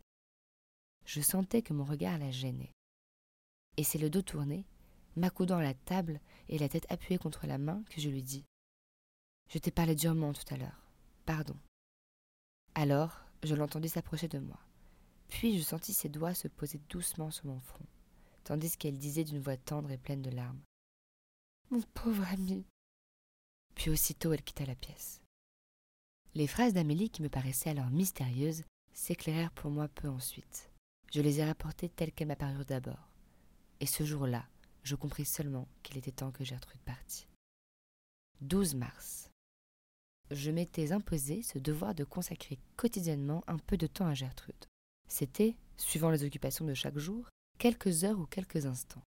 Je sentais que mon regard la gênait. Et c'est le dos tourné, m'accoudant à la table et la tête appuyée contre la main, que je lui dis Je t'ai parlé durement tout à l'heure. Pardon. Alors, je l'entendis s'approcher de moi. Puis je sentis ses doigts se poser doucement sur mon front, tandis qu'elle disait d'une voix tendre et pleine de larmes Mon pauvre ami Puis aussitôt elle quitta la pièce. Les phrases d'Amélie, qui me paraissaient alors mystérieuses, s'éclairèrent pour moi peu ensuite. Je les ai rapportées telles qu'elles m'apparurent d'abord. Et ce jour-là, je compris seulement qu'il était temps que Gertrude partît. 12 mars. Je m'étais imposé ce devoir de consacrer quotidiennement un peu de temps à Gertrude. C'était, suivant les occupations de chaque jour, quelques heures ou quelques instants.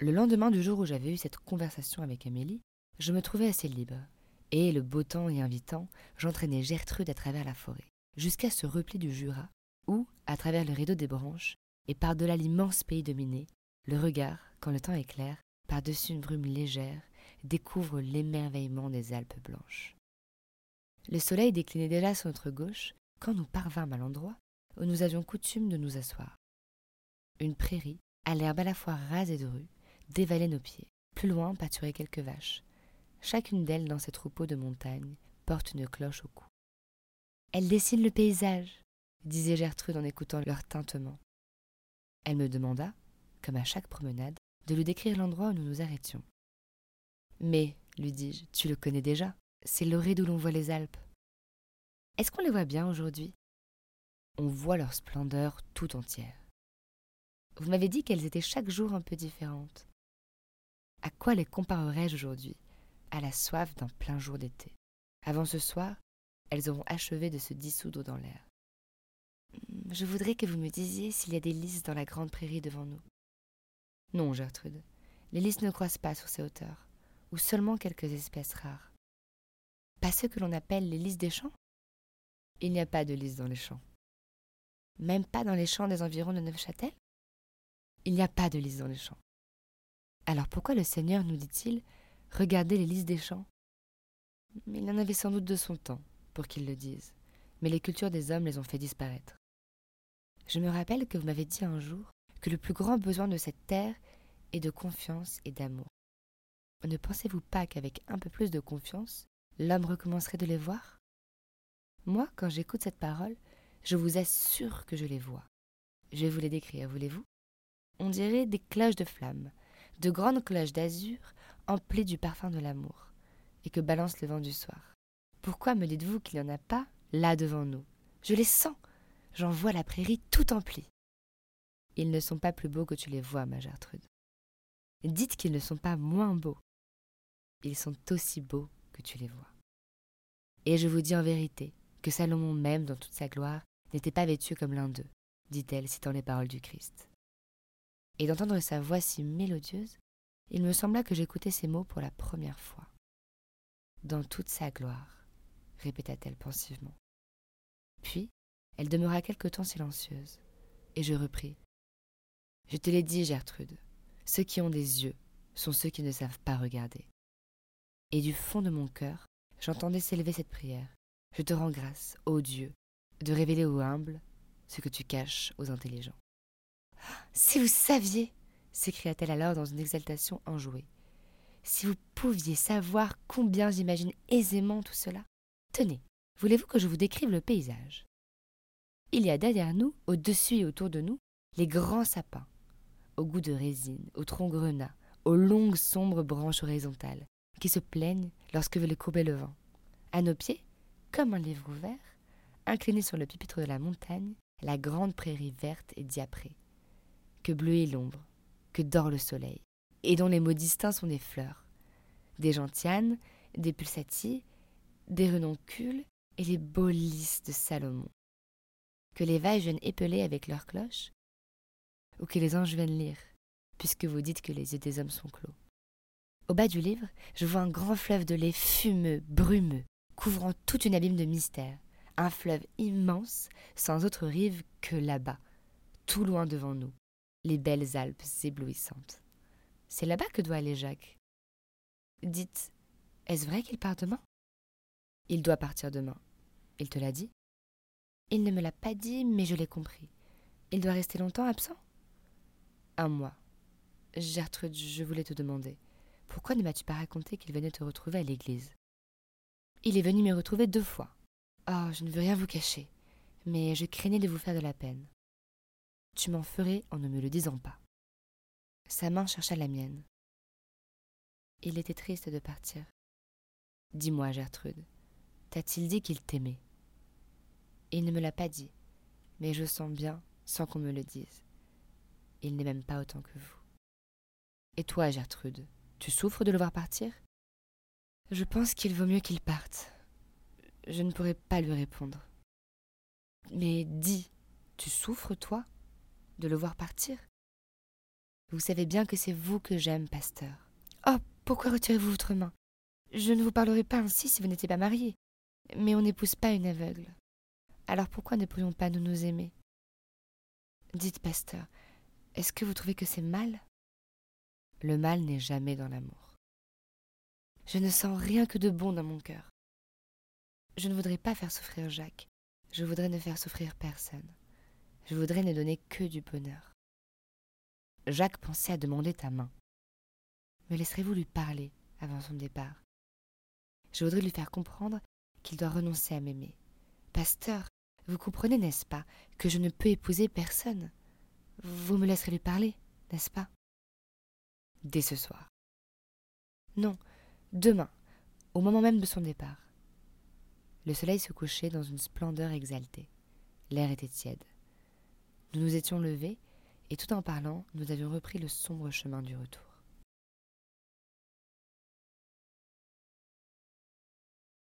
Le lendemain du jour où j'avais eu cette conversation avec Amélie, je me trouvais assez libre, et, le beau temps y invitant, j'entraînai Gertrude à travers la forêt, jusqu'à ce repli du Jura, où, à travers le rideau des branches, et par-delà l'immense pays dominé, le regard, quand le temps est clair, par-dessus une brume légère, découvre l'émerveillement des Alpes blanches. Le soleil déclinait déjà sur notre gauche quand nous parvînmes à l'endroit où nous avions coutume de nous asseoir. Une prairie, à l'herbe à la fois rase et drue, dévalait nos pieds. Plus loin pâturaient quelques vaches, Chacune d'elles, dans ses troupeaux de montagne, porte une cloche au cou. Elle dessine le paysage, disait Gertrude en écoutant leur tintement. Elle me demanda, comme à chaque promenade, de lui décrire l'endroit où nous nous arrêtions. Mais, lui dis-je, tu le connais déjà, c'est l'orée d'où l'on voit les Alpes. Est-ce qu'on les voit bien aujourd'hui? On voit leur splendeur tout entière. Vous m'avez dit qu'elles étaient chaque jour un peu différentes. À quoi les comparerais-je aujourd'hui? À la soif d'un plein jour d'été. Avant ce soir, elles auront achevé de se dissoudre dans l'air. Je voudrais que vous me disiez s'il y a des lys dans la grande prairie devant nous. Non, Gertrude, les lys ne croissent pas sur ces hauteurs, ou seulement quelques espèces rares. Pas ceux que l'on appelle les lys des champs? Il n'y a pas de lys dans les champs. Même pas dans les champs des environs de Neufchâtel? Il n'y a pas de lys dans les champs. Alors pourquoi le Seigneur nous dit-il Regardez les lys des champs. Il en avait sans doute de son temps, pour qu'ils le disent, mais les cultures des hommes les ont fait disparaître. Je me rappelle que vous m'avez dit un jour que le plus grand besoin de cette terre est de confiance et d'amour. Ne pensez-vous pas qu'avec un peu plus de confiance, l'homme recommencerait de les voir? Moi, quand j'écoute cette parole, je vous assure que je les vois. Je vais vous les décrire, voulez-vous? On dirait des cloches de flammes, de grandes cloches d'azur emplis du parfum de l'amour, et que balance le vent du soir. Pourquoi me dites-vous qu'il n'y en a pas là devant nous? Je les sens, j'en vois la prairie tout emplie. Ils ne sont pas plus beaux que tu les vois, ma Gertrude. Dites qu'ils ne sont pas moins beaux. Ils sont aussi beaux que tu les vois. Et je vous dis en vérité que Salomon même, dans toute sa gloire, n'était pas vêtu comme l'un d'eux, dit-elle, citant les paroles du Christ. Et d'entendre sa voix si mélodieuse, il me sembla que j'écoutais ces mots pour la première fois. Dans toute sa gloire, répéta-t-elle pensivement. Puis, elle demeura quelque temps silencieuse, et je repris. Je te l'ai dit, Gertrude, ceux qui ont des yeux sont ceux qui ne savent pas regarder. Et du fond de mon cœur, j'entendais s'élever cette prière. Je te rends grâce, ô Dieu, de révéler aux humbles ce que tu caches aux intelligents. Si vous saviez, s'écria-t-elle alors dans une exaltation enjouée. Si vous pouviez savoir combien j'imagine aisément tout cela. Tenez, voulez-vous que je vous décrive le paysage? Il y a derrière nous, au-dessus et autour de nous, les grands sapins, au goût de résine, aux troncs grenats, aux longues sombres branches horizontales, qui se plaignent lorsque veut les courber le vent. À nos pieds, comme un livre ouvert, incliné sur le pupitre de la montagne, la grande prairie verte et diaprée, que bleuit l'ombre, que dort le soleil, et dont les mots distincts sont des fleurs, des gentianes, des pulsatilles, des renoncules et les beaux lys de Salomon. Que les vaches viennent épeler avec leurs cloches, ou que les anges viennent lire, puisque vous dites que les yeux des hommes sont clos. Au bas du livre, je vois un grand fleuve de lait fumeux, brumeux, couvrant toute une abîme de mystère. Un fleuve immense, sans autre rive que là-bas, tout loin devant nous, les belles Alpes éblouissantes. C'est là-bas que doit aller Jacques. Dites, est-ce vrai qu'il part demain? Il doit partir demain. Il te l'a dit? Il ne me l'a pas dit, mais je l'ai compris. Il doit rester longtemps absent? Un mois. Gertrude, je voulais te demander, pourquoi ne m'as-tu pas raconté qu'il venait te retrouver à l'église? Il est venu me retrouver deux fois. Oh, je ne veux rien vous cacher, mais je craignais de vous faire de la peine. Tu m'en ferais en ne me le disant pas. Sa main chercha la mienne. Il était triste de partir. Dis-moi, Gertrude, t'a-t-il dit qu'il t'aimait? Il ne me l'a pas dit, mais je sens bien, sans qu'on me le dise. Il n'est même pas autant que vous. Et toi, Gertrude, tu souffres de le voir partir? Je pense qu'il vaut mieux qu'il parte. Je ne pourrais pas lui répondre. Mais dis, tu souffres, toi, de le voir partir Vous savez bien que c'est vous que j'aime, pasteur. Oh, pourquoi retirez-vous votre main? Je ne vous parlerai pas ainsi si vous n'étiez pas marié. Mais on n'épouse pas une aveugle. Alors pourquoi ne pourrions pas nous nous aimer? Dites, pasteur, est-ce que vous trouvez que c'est mal? Le mal n'est jamais dans l'amour. Je ne sens rien que de bon dans mon cœur. Je ne voudrais pas faire souffrir Jacques. Je voudrais ne faire souffrir personne. Je voudrais ne donner que du bonheur. Jacques pensait à demander ta main. Me laisserez-vous lui parler avant son départ? Je voudrais lui faire comprendre qu'il doit renoncer à m'aimer. Pasteur, vous comprenez, n'est-ce pas, que je ne peux épouser personne? Vous me laisserez lui parler, n'est-ce pas? Dès ce soir. Non, demain, au moment même de son départ. Le soleil se couchait dans une splendeur exaltée. L'air était tiède. Nous nous étions levés, et tout en parlant, nous avions repris le sombre chemin du retour.